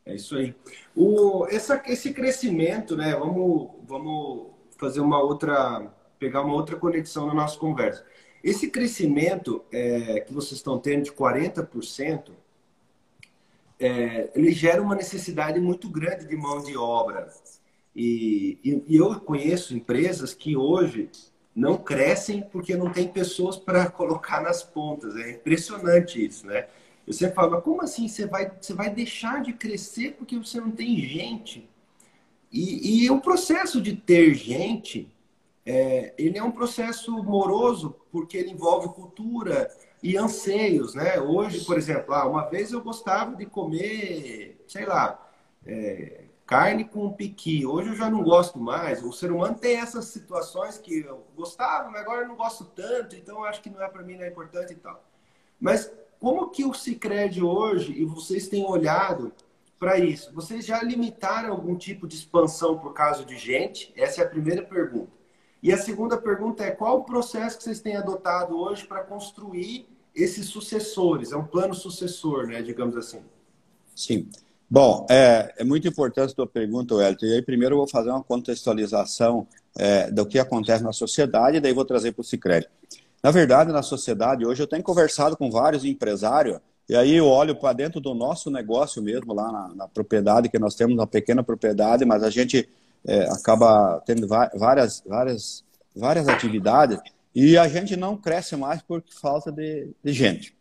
É isso aí. O, essa, esse crescimento, né? Vamos, vamos fazer uma outra, pegar uma outra conexão na nossa conversa. Esse crescimento é, que vocês estão tendo de 40%, é, ele gera uma necessidade muito grande de mão de obra. E, e, e eu conheço empresas que hoje não crescem porque não tem pessoas para colocar nas pontas. É impressionante isso, né? Eu sempre falo, como assim você vai, você vai deixar de crescer porque você não tem gente? E, e o processo de ter gente é, ele é um processo moroso porque ele envolve cultura e anseios, né? Hoje, por exemplo, ah, uma vez eu gostava de comer, sei lá, é, carne com piqui. Hoje eu já não gosto mais. O ser humano tem essas situações que eu gostava, mas agora eu não gosto tanto, então acho que não é para mim, não é importante e tal. Mas como que o Cicred hoje, e vocês têm olhado para isso? Vocês já limitaram algum tipo de expansão por causa de gente? Essa é a primeira pergunta. E a segunda pergunta é qual o processo que vocês têm adotado hoje para construir esses sucessores? É um plano sucessor, né, digamos assim. Sim. Bom, é, é muito importante a tua pergunta, Wellington. E aí, primeiro, eu vou fazer uma contextualização é, do que acontece na sociedade, e daí vou trazer para o Cicred. Na verdade, na sociedade, hoje eu tenho conversado com vários empresários, e aí eu olho para dentro do nosso negócio mesmo, lá na, na propriedade que nós temos, uma pequena propriedade, mas a gente é, acaba tendo várias, várias, várias atividades e a gente não cresce mais por falta de, de gente.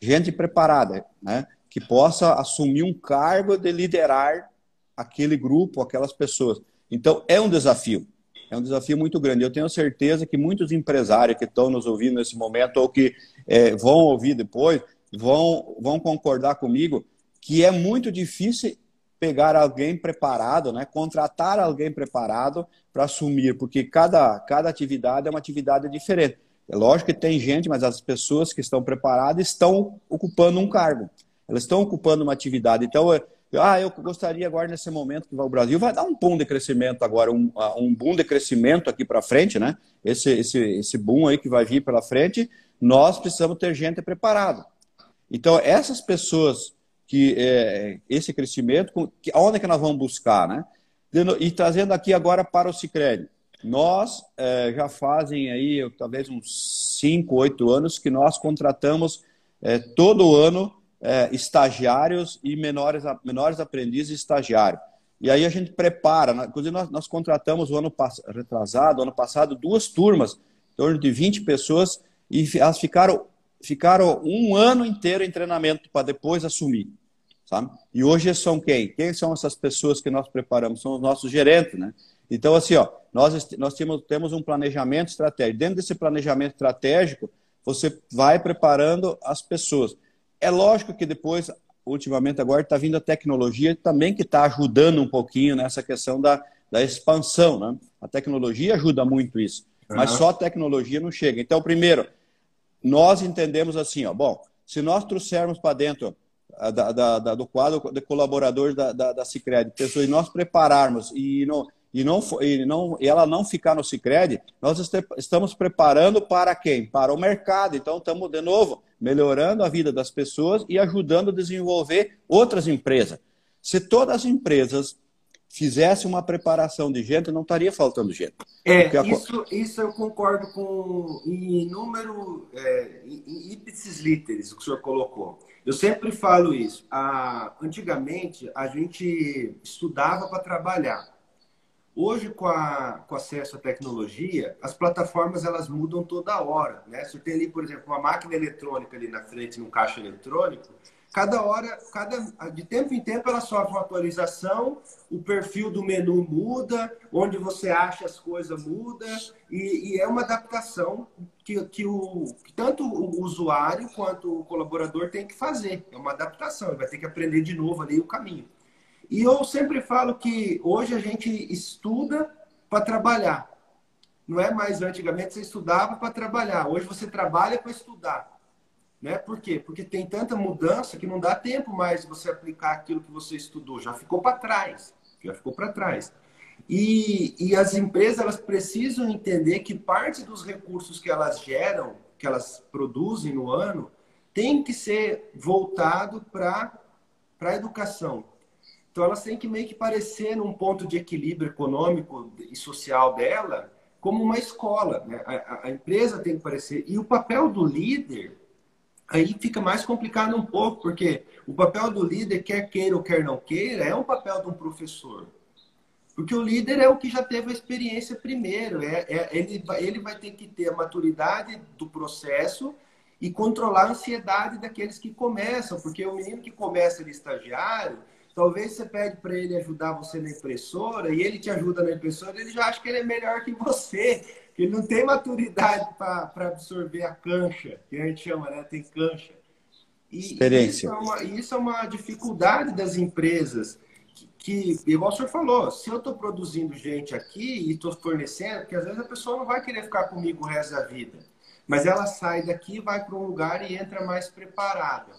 Gente preparada, né? que possa assumir um cargo de liderar aquele grupo, aquelas pessoas. Então, é um desafio. É um desafio muito grande. Eu tenho certeza que muitos empresários que estão nos ouvindo nesse momento ou que é, vão ouvir depois vão, vão concordar comigo que é muito difícil pegar alguém preparado, né? contratar alguém preparado para assumir, porque cada, cada atividade é uma atividade diferente. É lógico que tem gente, mas as pessoas que estão preparadas estão ocupando um cargo, elas estão ocupando uma atividade. Então, eu, ah, eu gostaria agora nesse momento que o Brasil vai dar um boom de crescimento agora, um, um boom de crescimento aqui para frente, né? Esse, esse, esse boom aí que vai vir pela frente, nós precisamos ter gente preparada. Então, essas pessoas que é, esse crescimento, que, onde é que nós vamos buscar, né? E trazendo aqui agora para o Cicred. Nós é, já fazem aí talvez uns 5, 8 anos que nós contratamos é, todo ano é, estagiários e menores, menores aprendizes estagiários. E aí a gente prepara, né? inclusive nós, nós contratamos o ano retrasado, ano passado, duas turmas, em torno de 20 pessoas, e elas ficaram, ficaram um ano inteiro em treinamento para depois assumir sabe? E hoje são quem? Quem são essas pessoas que nós preparamos? São os nossos gerentes, né? Então, assim, ó, nós, nós temos, temos um planejamento estratégico. Dentro desse planejamento estratégico, você vai preparando as pessoas. É lógico que depois, ultimamente agora, está vindo a tecnologia também que está ajudando um pouquinho nessa questão da, da expansão, né? A tecnologia ajuda muito isso. Uhum. Mas só a tecnologia não chega. Então, primeiro, nós entendemos assim, ó, bom, se nós trouxermos para dentro da, da, da, do quadro de colaboradores da, da, da Cicred, pessoas, e nós prepararmos e não, e, não, e, não, e ela não ficar no Cicred, nós estamos preparando para quem? Para o mercado. Então, estamos, de novo, melhorando a vida das pessoas e ajudando a desenvolver outras empresas. Se todas as empresas fizesse uma preparação de gente, não estaria faltando gente. É, a... isso, isso eu concordo com em número, é, em literis, o que o senhor colocou. Eu sempre falo isso. A, antigamente, a gente estudava para trabalhar. Hoje, com, a, com acesso à tecnologia, as plataformas elas mudam toda hora. Né? Se tem ali, por exemplo, uma máquina eletrônica ali na frente, num caixa eletrônico, cada hora, cada, de tempo em tempo, ela sofre uma atualização, o perfil do menu muda, onde você acha as coisas muda, e, e é uma adaptação que, que, o, que tanto o usuário quanto o colaborador tem que fazer. É uma adaptação, ele vai ter que aprender de novo ali o caminho. E eu sempre falo que hoje a gente estuda para trabalhar. Não é mais antigamente você estudava para trabalhar. Hoje você trabalha para estudar. Né? Por quê? Porque tem tanta mudança que não dá tempo mais você aplicar aquilo que você estudou. Já ficou para trás. Já ficou para trás. E, e as empresas elas precisam entender que parte dos recursos que elas geram, que elas produzem no ano, tem que ser voltado para a educação. Então elas têm que meio que parecer num ponto de equilíbrio econômico e social dela como uma escola. Né? A, a empresa tem que parecer. E o papel do líder aí fica mais complicado um pouco, porque o papel do líder, quer queira ou quer não queira, é um papel de um professor. Porque o líder é o que já teve a experiência primeiro. É, é, ele, vai, ele vai ter que ter a maturidade do processo e controlar a ansiedade daqueles que começam. Porque o menino que começa de estagiário, talvez você pede para ele ajudar você na impressora e ele te ajuda na impressora, ele já acha que ele é melhor que você ele não tem maturidade para absorver a cancha, que a gente chama, né? Tem cancha. E Experiência. Isso é, uma, isso é uma dificuldade das empresas. Que, igual o senhor falou, se eu estou produzindo gente aqui e estou fornecendo, porque às vezes a pessoa não vai querer ficar comigo o resto da vida. Mas ela sai daqui, vai para um lugar e entra mais preparada.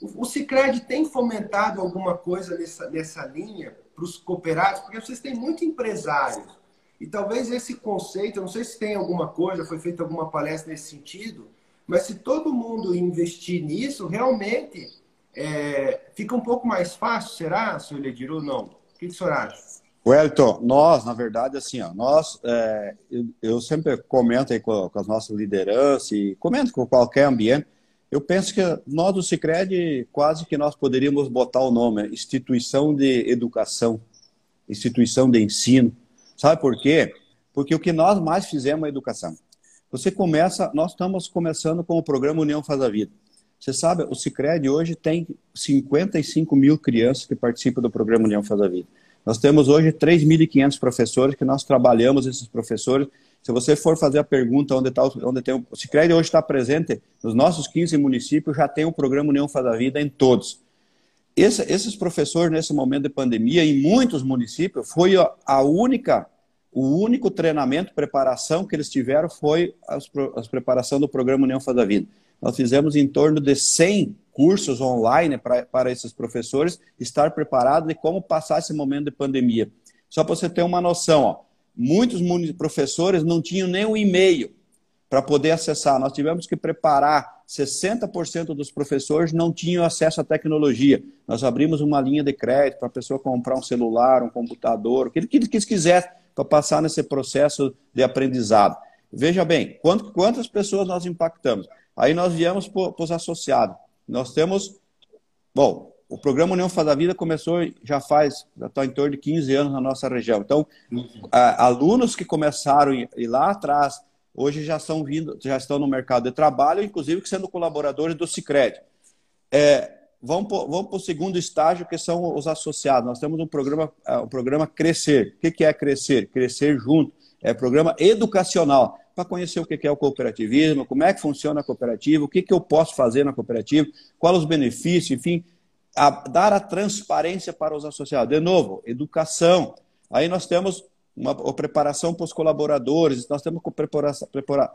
O, o Cicred tem fomentado alguma coisa nessa, nessa linha para os cooperados, porque vocês têm muito empresários e talvez esse conceito, não sei se tem alguma coisa, foi feita alguma palestra nesse sentido, mas se todo mundo investir nisso, realmente é, fica um pouco mais fácil, será, senhor Ledir, ou não? O que, o senhor acha? Wellington, nós, na verdade, assim, ó, nós, é, eu, eu, sempre comento aí com, com, as nossas lideranças e comento com qualquer ambiente, eu penso que nós do Cicred, quase que nós poderíamos botar o nome, instituição de educação, instituição de ensino, Sabe por quê? Porque o que nós mais fizemos é educação. Você começa, nós estamos começando com o programa União Faz a Vida. Você sabe, o Cicred hoje tem 55 mil crianças que participam do programa União Faz a Vida. Nós temos hoje 3.500 professores que nós trabalhamos esses professores. Se você for fazer a pergunta onde, tá, onde tem o, Cicred hoje está presente nos nossos 15 municípios, já tem o programa União Faz a Vida em todos. Esse, esses professores, nesse momento de pandemia, em muitos municípios, foi a única, o único treinamento, preparação que eles tiveram foi a as preparação do programa União Faz a Vida. Nós fizemos em torno de 100 cursos online pra, para esses professores estar preparados de como passar esse momento de pandemia. Só para você ter uma noção, ó, muitos professores não tinham nem um e-mail para poder acessar. Nós tivemos que preparar 60% dos professores não tinham acesso à tecnologia. Nós abrimos uma linha de crédito para a pessoa comprar um celular, um computador, o que ele quiser para passar nesse processo de aprendizado. Veja bem, quantas pessoas nós impactamos? Aí nós viemos para os associados. Nós temos, bom, o programa União Faz a Vida começou já faz, já está em torno de 15 anos na nossa região. Então, uhum. alunos que começaram e lá atrás hoje já estão vindo, já estão no mercado de trabalho, inclusive sendo colaboradores do Cicred. É, vamos para o segundo estágio, que são os associados. Nós temos um programa, é, um programa Crescer. O que é Crescer? Crescer junto. É programa educacional, para conhecer o que é o cooperativismo, como é que funciona a cooperativa, o que, que eu posso fazer na cooperativa, quais os benefícios, enfim, a, dar a transparência para os associados. De novo, educação. Aí nós temos uma, preparação para os colaboradores, nós temos preparação,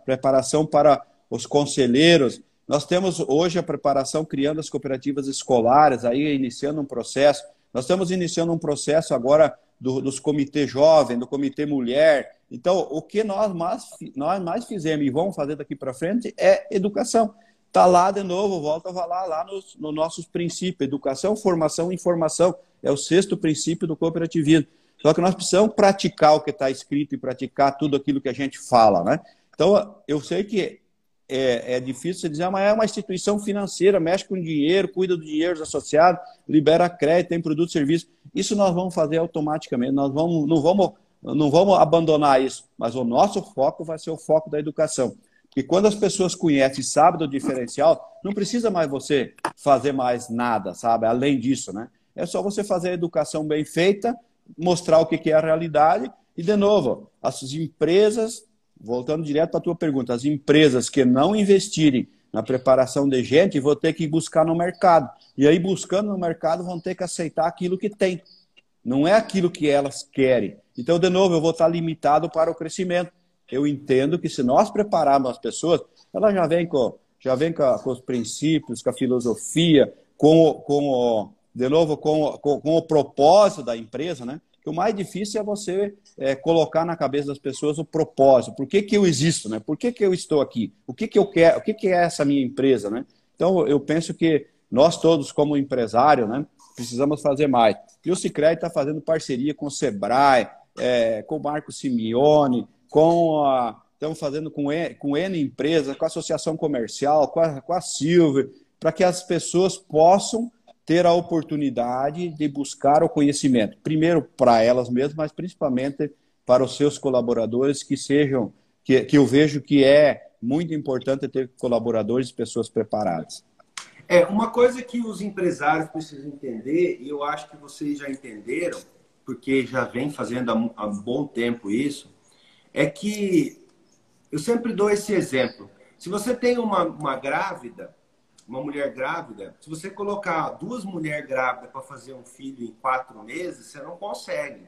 preparação para os conselheiros, Nós temos hoje a preparação criando as cooperativas escolares, aí iniciando um processo. Nós estamos iniciando um processo agora do, dos comitês jovem, do comitê mulher. Então, o que nós mais, nós mais fizemos e vamos fazer daqui para frente é educação. Está lá de novo, volta a falar lá nos, nos nossos princípios: educação, formação e informação. É o sexto princípio do cooperativismo. Só que nós precisamos praticar o que está escrito e praticar tudo aquilo que a gente fala, né? Então, eu sei que é, é difícil você dizer, ah, mas é uma instituição financeira, mexe com dinheiro, cuida do dinheiro dos associados, libera crédito, tem produto e serviço. Isso nós vamos fazer automaticamente, nós vamos, não, vamos, não vamos abandonar isso, mas o nosso foco vai ser o foco da educação. Porque quando as pessoas conhecem e sabem do diferencial, não precisa mais você fazer mais nada, sabe? Além disso, né? É só você fazer a educação bem feita, mostrar o que é a realidade e, de novo, as empresas voltando direto para a tua pergunta, as empresas que não investirem na preparação de gente vão ter que buscar no mercado. E aí, buscando no mercado, vão ter que aceitar aquilo que tem. Não é aquilo que elas querem. Então, de novo, eu vou estar limitado para o crescimento. Eu entendo que se nós prepararmos as pessoas, elas já vêm com, já vem com, com os princípios, com a filosofia, com, com de novo, com, com, com o propósito da empresa, né? que o mais difícil é você é, colocar na cabeça das pessoas o propósito. Por que, que eu existo? Né? Por que, que eu estou aqui? O que, que eu quero? O que, que é essa minha empresa? Né? Então, eu penso que nós todos, como empresário, né, precisamos fazer mais. E o Cicred está fazendo parceria com o Sebrae, é, com o Marco Simeone, com a, estamos fazendo com, com N empresas, com a Associação Comercial, com a, com a Silver, para que as pessoas possam ter a oportunidade de buscar o conhecimento, primeiro para elas mesmas, mas principalmente para os seus colaboradores que sejam, que, que eu vejo que é muito importante ter colaboradores e pessoas preparadas. É, uma coisa que os empresários precisam entender, e eu acho que vocês já entenderam, porque já vem fazendo há, há bom tempo isso, é que eu sempre dou esse exemplo. Se você tem uma, uma grávida, uma mulher grávida, se você colocar duas mulheres grávidas para fazer um filho em quatro meses, você não consegue.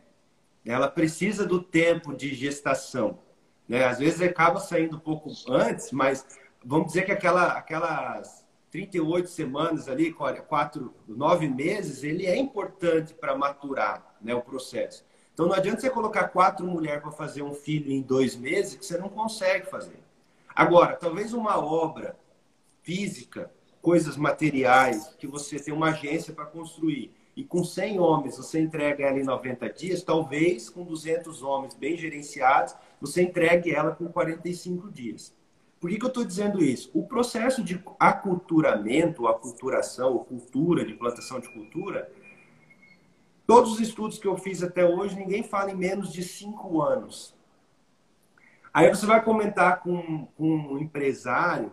Ela precisa do tempo de gestação. Né? Às vezes acaba saindo um pouco antes, mas vamos dizer que aquela, aquelas 38 semanas ali, quatro, nove meses, ele é importante para maturar né, o processo. Então não adianta você colocar quatro mulheres para fazer um filho em dois meses que você não consegue fazer. Agora, talvez uma obra física coisas materiais, que você tem uma agência para construir, e com 100 homens você entrega ela em 90 dias, talvez com 200 homens bem gerenciados, você entregue ela com 45 dias. Por que, que eu estou dizendo isso? O processo de aculturamento, aculturação, ou cultura, de plantação de cultura, todos os estudos que eu fiz até hoje, ninguém fala em menos de 5 anos. Aí você vai comentar com, com um empresário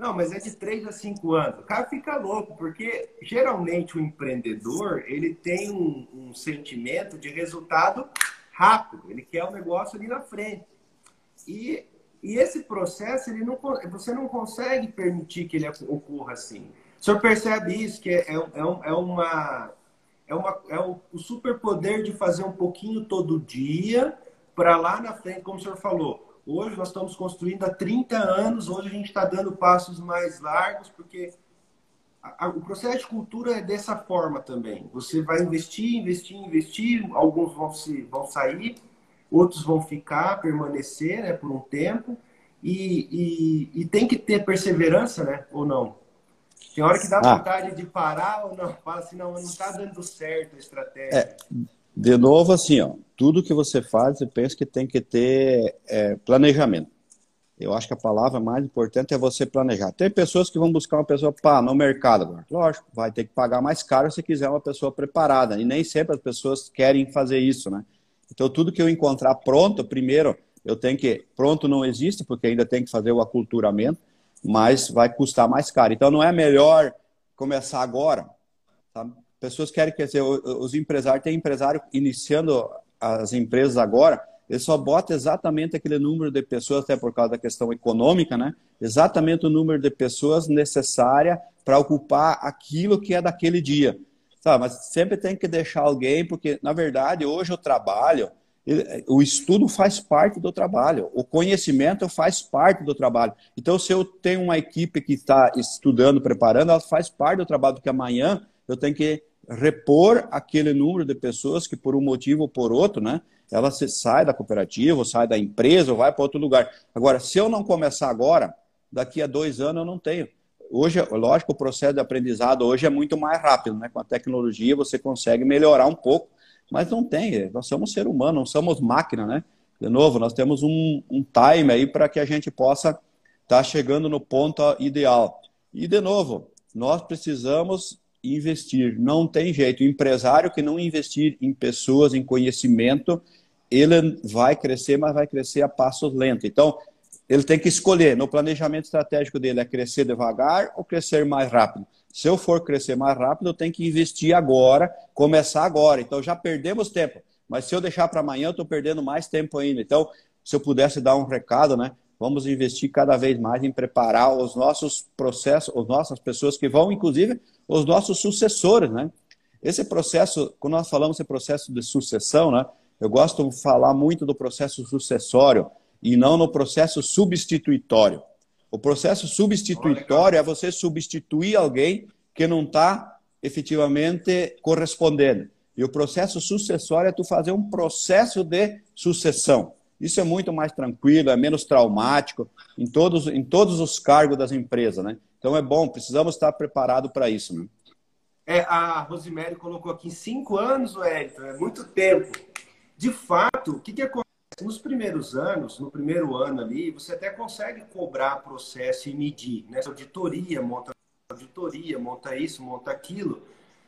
não, mas é de 3 a 5 anos. O cara fica louco, porque geralmente o empreendedor ele tem um, um sentimento de resultado rápido. Ele quer o negócio ali na frente. E, e esse processo, ele não, você não consegue permitir que ele ocorra assim. O senhor percebe isso, que é, é, é, é uma. É, uma, é o, o superpoder de fazer um pouquinho todo dia, para lá na frente, como o senhor falou, Hoje nós estamos construindo há 30 anos, hoje a gente está dando passos mais largos, porque a, a, o processo de cultura é dessa forma também. Você vai investir, investir, investir, alguns vão, se, vão sair, outros vão ficar, permanecer né, por um tempo, e, e, e tem que ter perseverança, né? Ou não? Tem hora que dá ah. vontade de parar ou não? Fala assim, não, não está dando certo a estratégia. É, de novo, assim, ó, tudo que você faz, eu penso que tem que ter é, planejamento. Eu acho que a palavra mais importante é você planejar. Tem pessoas que vão buscar uma pessoa pá, no mercado agora. Lógico, vai ter que pagar mais caro se quiser uma pessoa preparada. E nem sempre as pessoas querem fazer isso, né? Então, tudo que eu encontrar pronto, primeiro, eu tenho que. Pronto não existe, porque ainda tem que fazer o aculturamento, mas vai custar mais caro. Então, não é melhor começar agora. Sabe? Pessoas querem, quer dizer, os empresários, tem empresário iniciando as empresas agora, ele só bota exatamente aquele número de pessoas, até por causa da questão econômica, né? Exatamente o número de pessoas necessária para ocupar aquilo que é daquele dia. Sabe? Mas sempre tem que deixar alguém, porque, na verdade, hoje o trabalho, o estudo faz parte do trabalho, o conhecimento faz parte do trabalho. Então, se eu tenho uma equipe que está estudando, preparando, ela faz parte do trabalho, porque amanhã eu tenho que repor aquele número de pessoas que, por um motivo ou por outro, né, ela se sai da cooperativa, ou sai da empresa, ou vai para outro lugar. Agora, se eu não começar agora, daqui a dois anos eu não tenho. Hoje, lógico, o processo de aprendizado hoje é muito mais rápido, né? Com a tecnologia você consegue melhorar um pouco, mas não tem. Nós somos ser humano, não somos máquina, né? De novo, nós temos um, um time aí para que a gente possa estar tá chegando no ponto ideal. E, de novo, nós precisamos investir. Não tem jeito. O empresário que não investir em pessoas, em conhecimento, ele vai crescer, mas vai crescer a passos lentos. Então, ele tem que escolher. No planejamento estratégico dele é crescer devagar ou crescer mais rápido. Se eu for crescer mais rápido, eu tenho que investir agora, começar agora. Então, já perdemos tempo. Mas se eu deixar para amanhã, eu estou perdendo mais tempo ainda. Então, se eu pudesse dar um recado, né? Vamos investir cada vez mais em preparar os nossos processos, as nossas pessoas que vão, inclusive, os nossos sucessores, né? Esse processo, quando nós falamos esse processo de sucessão, né? Eu gosto de falar muito do processo sucessório e não no processo substituitório. O processo substituitório é você substituir alguém que não está efetivamente correspondendo. E o processo sucessório é tu fazer um processo de sucessão. Isso é muito mais tranquilo, é menos traumático em todos, em todos os cargos das empresas, né? Então é bom, precisamos estar preparados para isso, né? É, a Rosemary colocou aqui cinco anos, Wellington, é muito tempo. De fato, o que, que acontece? Nos primeiros anos, no primeiro ano ali, você até consegue cobrar processo e medir, né? Auditoria, monta auditoria, monta isso, monta aquilo.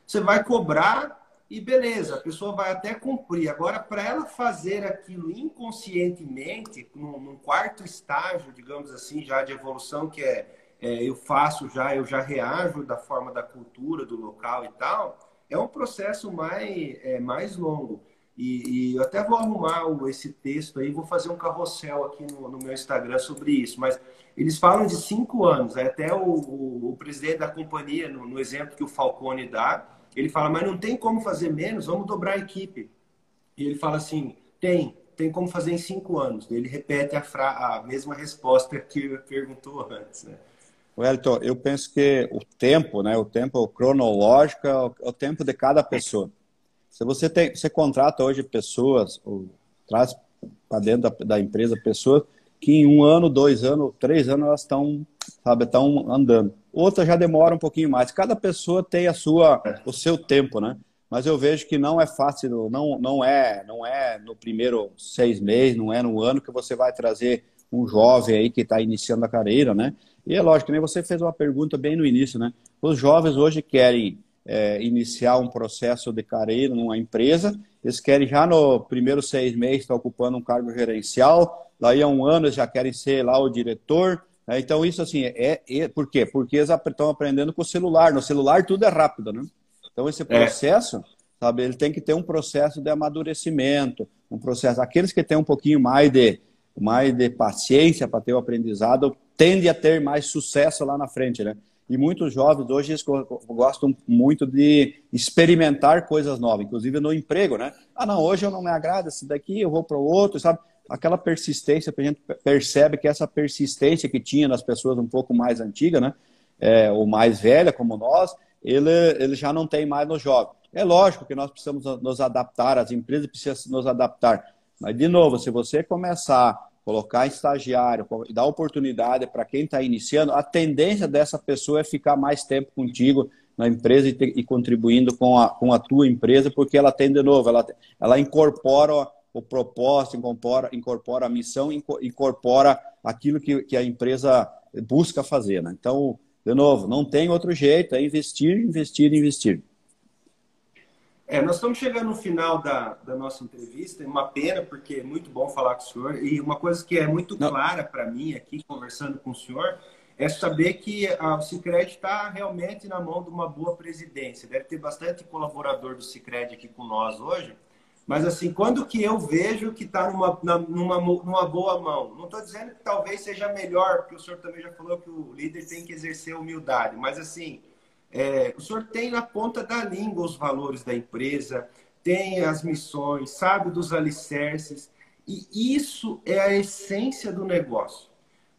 Você vai cobrar e beleza, a pessoa vai até cumprir. Agora, para ela fazer aquilo inconscientemente, num, num, quarto estágio, digamos assim, já de evolução, que é, é, eu faço já, eu já reajo da forma da cultura, do local e tal, é um processo mais, é, mais longo. E, e, eu até vou arrumar esse texto aí, vou fazer um carrossel aqui no, no meu Instagram sobre isso. Mas eles falam de cinco anos, até o, o, o presidente da companhia, no, no exemplo que o Falcone dá, ele fala, mas não tem como fazer menos, vamos dobrar a equipe. E ele fala assim, tem, tem como fazer em cinco anos. Ele repete a, fra a mesma resposta que perguntou antes, né? Wellington, eu penso que o tempo, né, o tempo cronológico é o, é o tempo de cada pessoa. Se você tem, você contrata hoje pessoas, ou traz para dentro da, da, empresa pessoas que em um ano, dois anos, três anos elas estão, sabe, estão andando outra já demora um pouquinho mais. Cada pessoa tem a sua, o seu tempo, né? Mas eu vejo que não é fácil, não, não é, não é no primeiro seis meses, não é no ano que você vai trazer um jovem aí que está iniciando a carreira, né? E é lógico, nem você fez uma pergunta bem no início, né? Os jovens hoje querem é, iniciar um processo de carreira numa empresa, eles querem já no primeiro seis meses estar ocupando um cargo gerencial, daí a um ano eles já querem ser lá o diretor, é, então, isso assim, é, é, por quê? Porque eles estão aprendendo com o celular. No celular tudo é rápido, né? Então, esse é. processo, é. sabe, ele tem que ter um processo de amadurecimento, um processo. Aqueles que têm um pouquinho mais de, mais de paciência para ter o aprendizado, tendem a ter mais sucesso lá na frente, né? E muitos jovens hoje gostam muito de experimentar coisas novas, inclusive no emprego, né? Ah, não, hoje eu não me agrada esse daqui, eu vou para o outro, sabe? Aquela persistência, a gente percebe que essa persistência que tinha nas pessoas um pouco mais antigas, né, é, ou mais velha como nós, ele, ele já não tem mais no jovem. É lógico que nós precisamos nos adaptar, as empresas precisam nos adaptar. Mas, de novo, se você começar a colocar estagiário, dar oportunidade para quem está iniciando, a tendência dessa pessoa é ficar mais tempo contigo na empresa e, te, e contribuindo com a, com a tua empresa, porque ela tem, de novo, ela, ela incorpora o propósito, incorpora, incorpora a missão, incorpora aquilo que, que a empresa busca fazer. Né? Então, de novo, não tem outro jeito, é investir, investir, investir. É, nós estamos chegando no final da, da nossa entrevista, é uma pena, porque é muito bom falar com o senhor, e uma coisa que é muito não. clara para mim aqui, conversando com o senhor, é saber que a, o Cicred está realmente na mão de uma boa presidência. Deve ter bastante colaborador do Cicred aqui com nós hoje, mas assim, quando que eu vejo que está numa, numa, numa boa mão? Não estou dizendo que talvez seja melhor, porque o senhor também já falou que o líder tem que exercer humildade, mas assim, é, o senhor tem na ponta da língua os valores da empresa, tem as missões, sabe dos alicerces. E isso é a essência do negócio.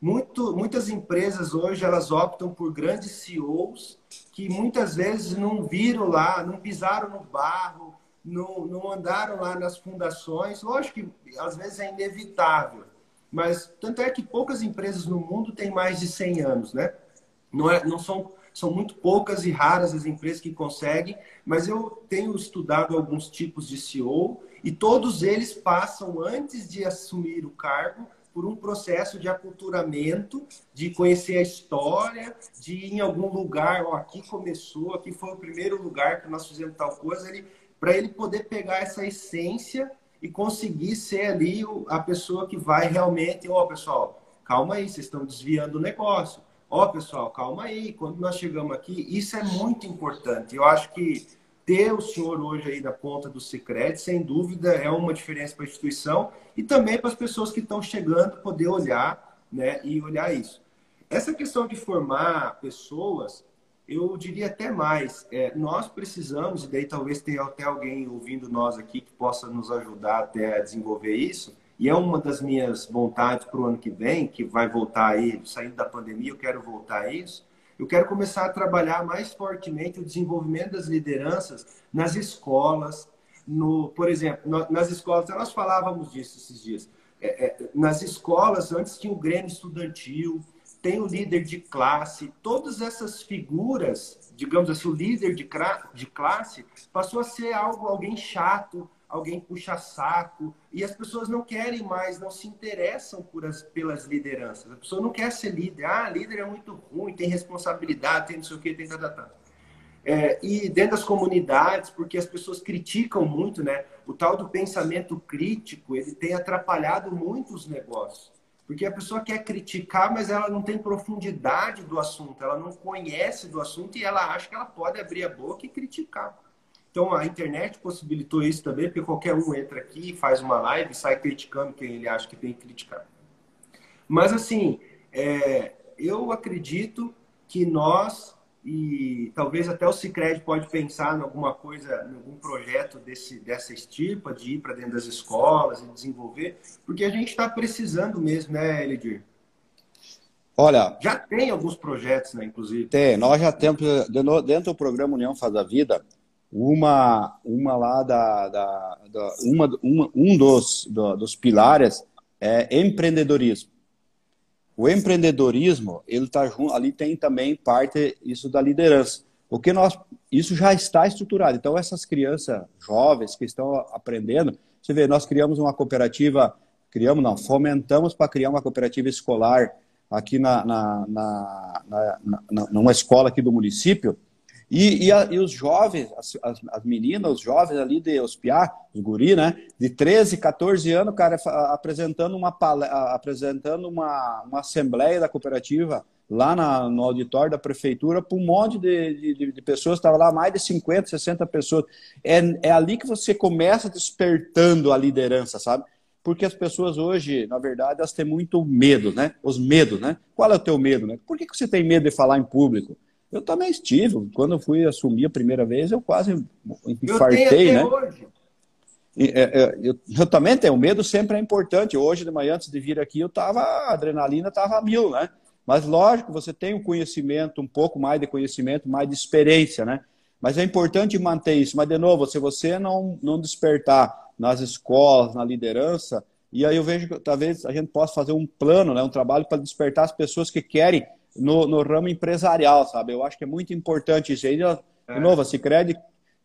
Muito, muitas empresas hoje elas optam por grandes CEOs que muitas vezes não viram lá, não pisaram no barro, não, não andaram lá nas fundações. Lógico que às vezes é inevitável, mas tanto é que poucas empresas no mundo têm mais de 100 anos, né? Não, é, não são, são muito poucas e raras as empresas que conseguem, mas eu tenho estudado alguns tipos de CEO e todos eles passam, antes de assumir o cargo, por um processo de aculturamento, de conhecer a história, de ir em algum lugar, ó, aqui começou, aqui foi o primeiro lugar que nós fizemos tal coisa, ele, para ele poder pegar essa essência e conseguir ser ali a pessoa que vai realmente, ó, pessoal, calma aí, vocês estão desviando o negócio. Ó, pessoal, calma aí, quando nós chegamos aqui, isso é muito importante. Eu acho que ter o senhor hoje aí da ponta do Sicredi, sem dúvida, é uma diferença para a instituição e também para as pessoas que estão chegando poder olhar, né, e olhar isso. Essa questão de formar pessoas, eu diria até mais, é, nós precisamos, e daí talvez tenha até alguém ouvindo nós aqui que possa nos ajudar até a desenvolver isso, e é uma das minhas vontades para o ano que vem, que vai voltar aí, saindo da pandemia, eu quero voltar a isso, eu quero começar a trabalhar mais fortemente o desenvolvimento das lideranças nas escolas, no, por exemplo, nas escolas, nós falávamos disso esses dias. É, é, nas escolas, antes tinha o Grêmio Estudantil, tem o líder de classe, todas essas figuras, digamos assim, o líder de, de classe passou a ser algo, alguém chato, alguém puxa saco, e as pessoas não querem mais, não se interessam por as, pelas lideranças. A pessoa não quer ser líder. Ah, líder é muito ruim, tem responsabilidade, tem não sei o que, tem tal, tal, É, e dentro das comunidades, porque as pessoas criticam muito, né? O tal do pensamento crítico, ele tem atrapalhado muito os negócios. Porque a pessoa quer criticar, mas ela não tem profundidade do assunto, ela não conhece do assunto e ela acha que ela pode abrir a boca e criticar. Então a internet possibilitou isso também, porque qualquer um entra aqui, faz uma live e sai criticando quem ele acha que tem que criticar. Mas assim, é, eu acredito que nós e talvez até o Cicred pode pensar em alguma coisa, em algum projeto desse, dessa estirpa, de ir para dentro das escolas e desenvolver, porque a gente está precisando mesmo, né, Elidir? Olha. Já tem alguns projetos, né, inclusive? Tem, nós já temos, dentro do programa União Faz a Vida, uma, uma lá da, da, da uma, uma, um dos, do, dos pilares é empreendedorismo. O empreendedorismo, ele tá junto, ali tem também parte isso da liderança. Porque nós, isso já está estruturado. Então, essas crianças jovens que estão aprendendo, você vê, nós criamos uma cooperativa, criamos não, fomentamos para criar uma cooperativa escolar aqui na, na, na, na, numa escola aqui do município, e, e, a, e os jovens, as, as, as, meninas, os jovens ali de Ospiar, os guri, né? De 13, 14 anos, cara, apresentando uma, apresentando uma, uma assembleia da cooperativa lá na, no auditório da prefeitura para um monte de, de, de pessoas, estava lá mais de 50, 60 pessoas. É, é ali que você começa despertando a liderança, sabe? Porque as pessoas hoje, na verdade, elas têm muito medo, né? Os medos, né? Qual é o teu medo, né? Por que, que você tem medo de falar em público? Eu também estive. Quando eu fui assumir a primeira vez, eu quase infartei, né? Hoje. É, é, eu, eu, também tenho medo, sempre é importante. Hoje de manhã, antes de vir aqui, eu tava, a adrenalina estava mil, né? Mas lógico, você tem um conhecimento, um pouco mais de conhecimento, mais de experiência, né? Mas é importante manter isso. Mas, de novo, se você não, não despertar nas escolas, na liderança, e aí eu vejo que talvez a gente possa fazer um plano, né? um trabalho para despertar as pessoas que querem no, no ramo empresarial, sabe? Eu acho que é muito importante isso aí. De é. novo, a Cicred,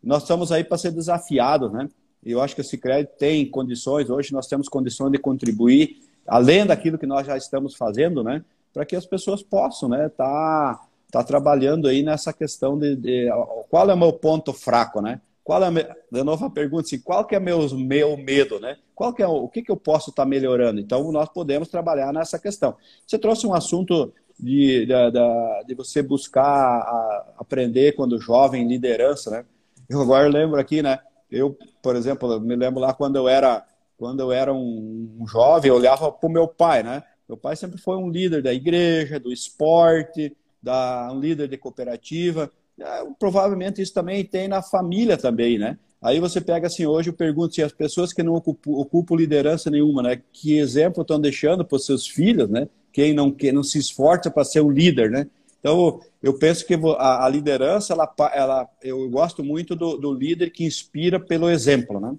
nós estamos aí para ser desafiados, né? E eu acho que a Cicred tem condições, hoje nós temos condições de contribuir, além daquilo que nós já estamos fazendo, né? Para que as pessoas possam, né? Tá, tá trabalhando aí nessa questão de, de qual é o meu ponto fraco, né? Qual é, de novo a pergunta, assim, qual que é meu, meu medo, né? Qual que é o, o que, que eu posso estar tá melhorando? Então, nós podemos trabalhar nessa questão. Você trouxe um assunto de, de, de você buscar a, aprender quando jovem, liderança, né? Eu agora lembro aqui, né? Eu, por exemplo, me lembro lá quando eu era quando eu era um, um jovem, eu olhava para o meu pai, né? Meu pai sempre foi um líder da igreja, do esporte, da, um líder de cooperativa. É, provavelmente isso também tem na família também, né? Aí você pega assim, hoje eu pergunto se as pessoas que não ocupam, ocupam liderança nenhuma, né? Que exemplo estão deixando para os seus filhos, né? Quem não, quem não se esforça para ser um líder, né? Então, eu penso que a, a liderança, ela, ela, eu gosto muito do, do, líder que inspira pelo exemplo, né?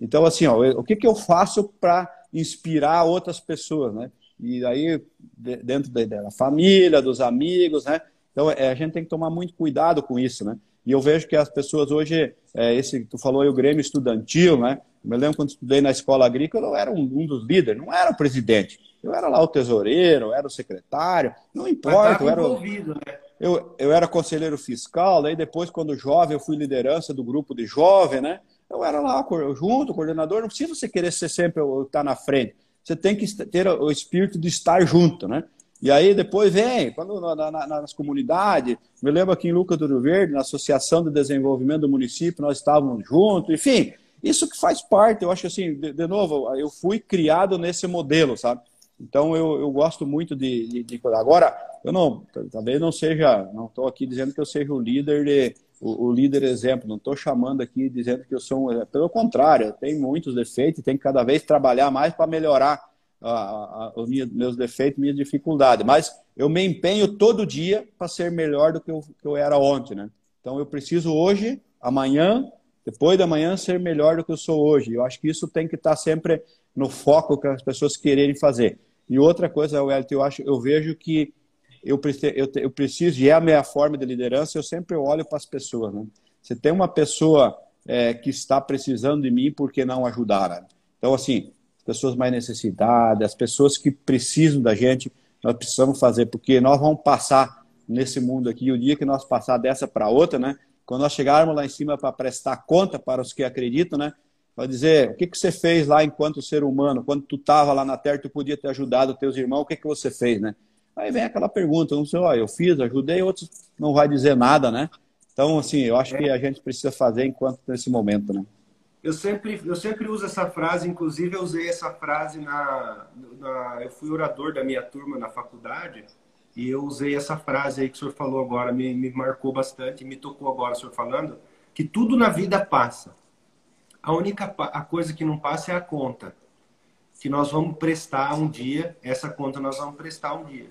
Então, assim, ó, o que, que eu faço para inspirar outras pessoas, né? E aí, dentro da família, dos amigos, né? Então, é, a gente tem que tomar muito cuidado com isso, né? E eu vejo que as pessoas hoje, é, esse tu falou aí, o Grêmio Estudantil, né? Eu me lembro quando estudei na escola agrícola, eu era um, um dos líderes, não era o presidente. Eu era lá o tesoureiro, eu era o secretário, não importa. Eu era, né? eu, eu era conselheiro fiscal, daí depois, quando jovem, eu fui liderança do grupo de jovem, né? Eu era lá junto, coordenador, não precisa você querer ser sempre estar na frente. Você tem que ter o espírito de estar junto, né? E aí depois vem, quando na, na, nas comunidades, me lembro aqui em Lucas do Rio Verde, na Associação de Desenvolvimento do Município, nós estávamos juntos, enfim, isso que faz parte, eu acho assim, de, de novo, eu fui criado nesse modelo, sabe? Então eu, eu gosto muito de, de, de, Agora, eu não, talvez não seja, não estou aqui dizendo que eu seja o líder de, o, o líder exemplo, não estou chamando aqui dizendo que eu sou um. Pelo contrário, tenho muitos defeitos tenho que cada vez trabalhar mais para melhorar os meus defeitos, minhas dificuldades. Mas eu me empenho todo dia para ser melhor do que eu, que eu era ontem, né? Então eu preciso hoje, amanhã, depois da manhã, ser melhor do que eu sou hoje. Eu acho que isso tem que estar sempre no foco que as pessoas quererem fazer. E outra coisa, Wellington, eu acho, eu vejo que eu, eu, eu preciso, e é a minha forma de liderança, eu sempre olho para as pessoas. Né? Tem uma pessoa é, que está precisando de mim, por que não ajudar? Né? Então, assim, as pessoas mais necessitadas, as pessoas que precisam da gente, nós precisamos fazer, porque nós vamos passar nesse mundo aqui, o dia que nós passar dessa para outra, né? Quando nós chegarmos lá em cima para prestar conta para os que acreditam, né? Vai dizer, o que, que você fez lá enquanto ser humano? Quando tu estava lá na Terra, tu podia ter ajudado teus irmãos, o que, que você fez, né? Aí vem aquela pergunta, não sei, ó, eu fiz, ajudei, outros não vai dizer nada, né? Então, assim, eu acho que a gente precisa fazer enquanto nesse momento, né? Eu sempre, eu sempre uso essa frase, inclusive eu usei essa frase na, na eu fui orador da minha turma na faculdade e eu usei essa frase aí que o senhor falou agora, me, me marcou bastante, me tocou agora o senhor falando, que tudo na vida passa a única a coisa que não passa é a conta. Que nós vamos prestar um dia, essa conta nós vamos prestar um dia.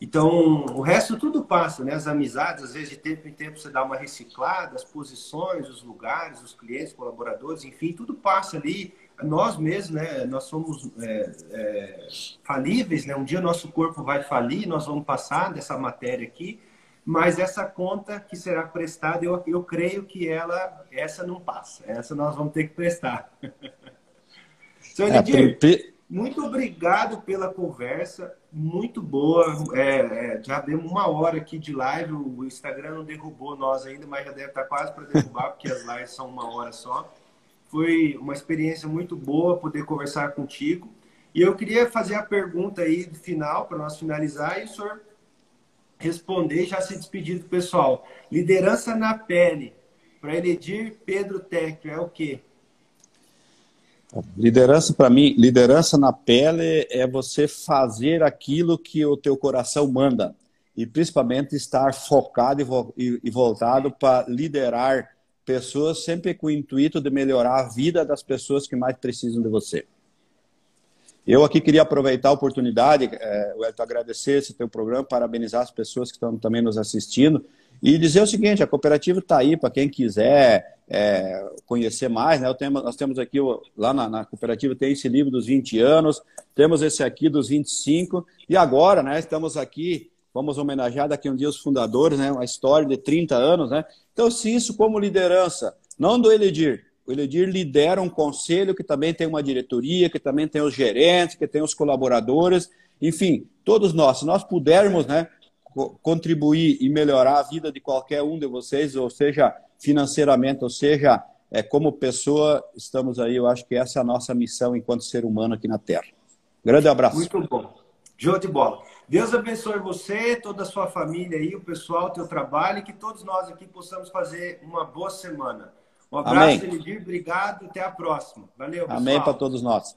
Então, o resto tudo passa, né? As amizades, às vezes de tempo em tempo você dá uma reciclada, as posições, os lugares, os clientes, colaboradores, enfim, tudo passa ali. Nós mesmos, né? Nós somos é, é, falíveis, né? Um dia nosso corpo vai falir, nós vamos passar dessa matéria aqui mas essa conta que será prestada, eu, eu creio que ela, essa não passa. Essa nós vamos ter que prestar. Senhor é, pri... muito obrigado pela conversa, muito boa. É, é, já demos uma hora aqui de live, o Instagram não derrubou nós ainda, mas já deve estar quase para derrubar, porque as lives são uma hora só. Foi uma experiência muito boa poder conversar contigo. E eu queria fazer a pergunta aí final, para nós finalizar, e o senhor responder e já se despedir do pessoal. Liderança na pele. Para eleger Pedro Tecto é o quê? Liderança para mim, liderança na pele é você fazer aquilo que o teu coração manda e principalmente estar focado e voltado para liderar pessoas sempre com o intuito de melhorar a vida das pessoas que mais precisam de você. Eu aqui queria aproveitar a oportunidade, é, Wellington, agradecer esse teu programa, parabenizar as pessoas que estão também nos assistindo e dizer o seguinte, a cooperativa está aí para quem quiser é, conhecer mais. Né? Tenho, nós temos aqui, lá na, na, cooperativa, tem esse livro dos 20 anos, temos esse aqui dos 25 e agora né, estamos aqui, vamos homenagear daqui um dia os fundadores, né, uma história de 30 anos. Né? Então, se isso como liderança, não do Elidir, o Eledir lidera um conselho que também tem uma diretoria, que também tem os gerentes, que tem os colaboradores, enfim, todos nós, se nós pudermos né, contribuir e melhorar a vida de qualquer um de vocês, ou seja, financeiramente, ou seja, é, como pessoa, estamos aí, eu acho que essa é a nossa missão enquanto ser humano aqui na Terra. Grande abraço. Muito bom. Show de bola. Deus abençoe você, toda a sua família aí, o pessoal, o teu trabalho, e que todos nós aqui possamos fazer uma boa semana. Um abraço, Amém. Elidir. Obrigado. Até a próxima. Valeu, pessoal. Amém para todos nós.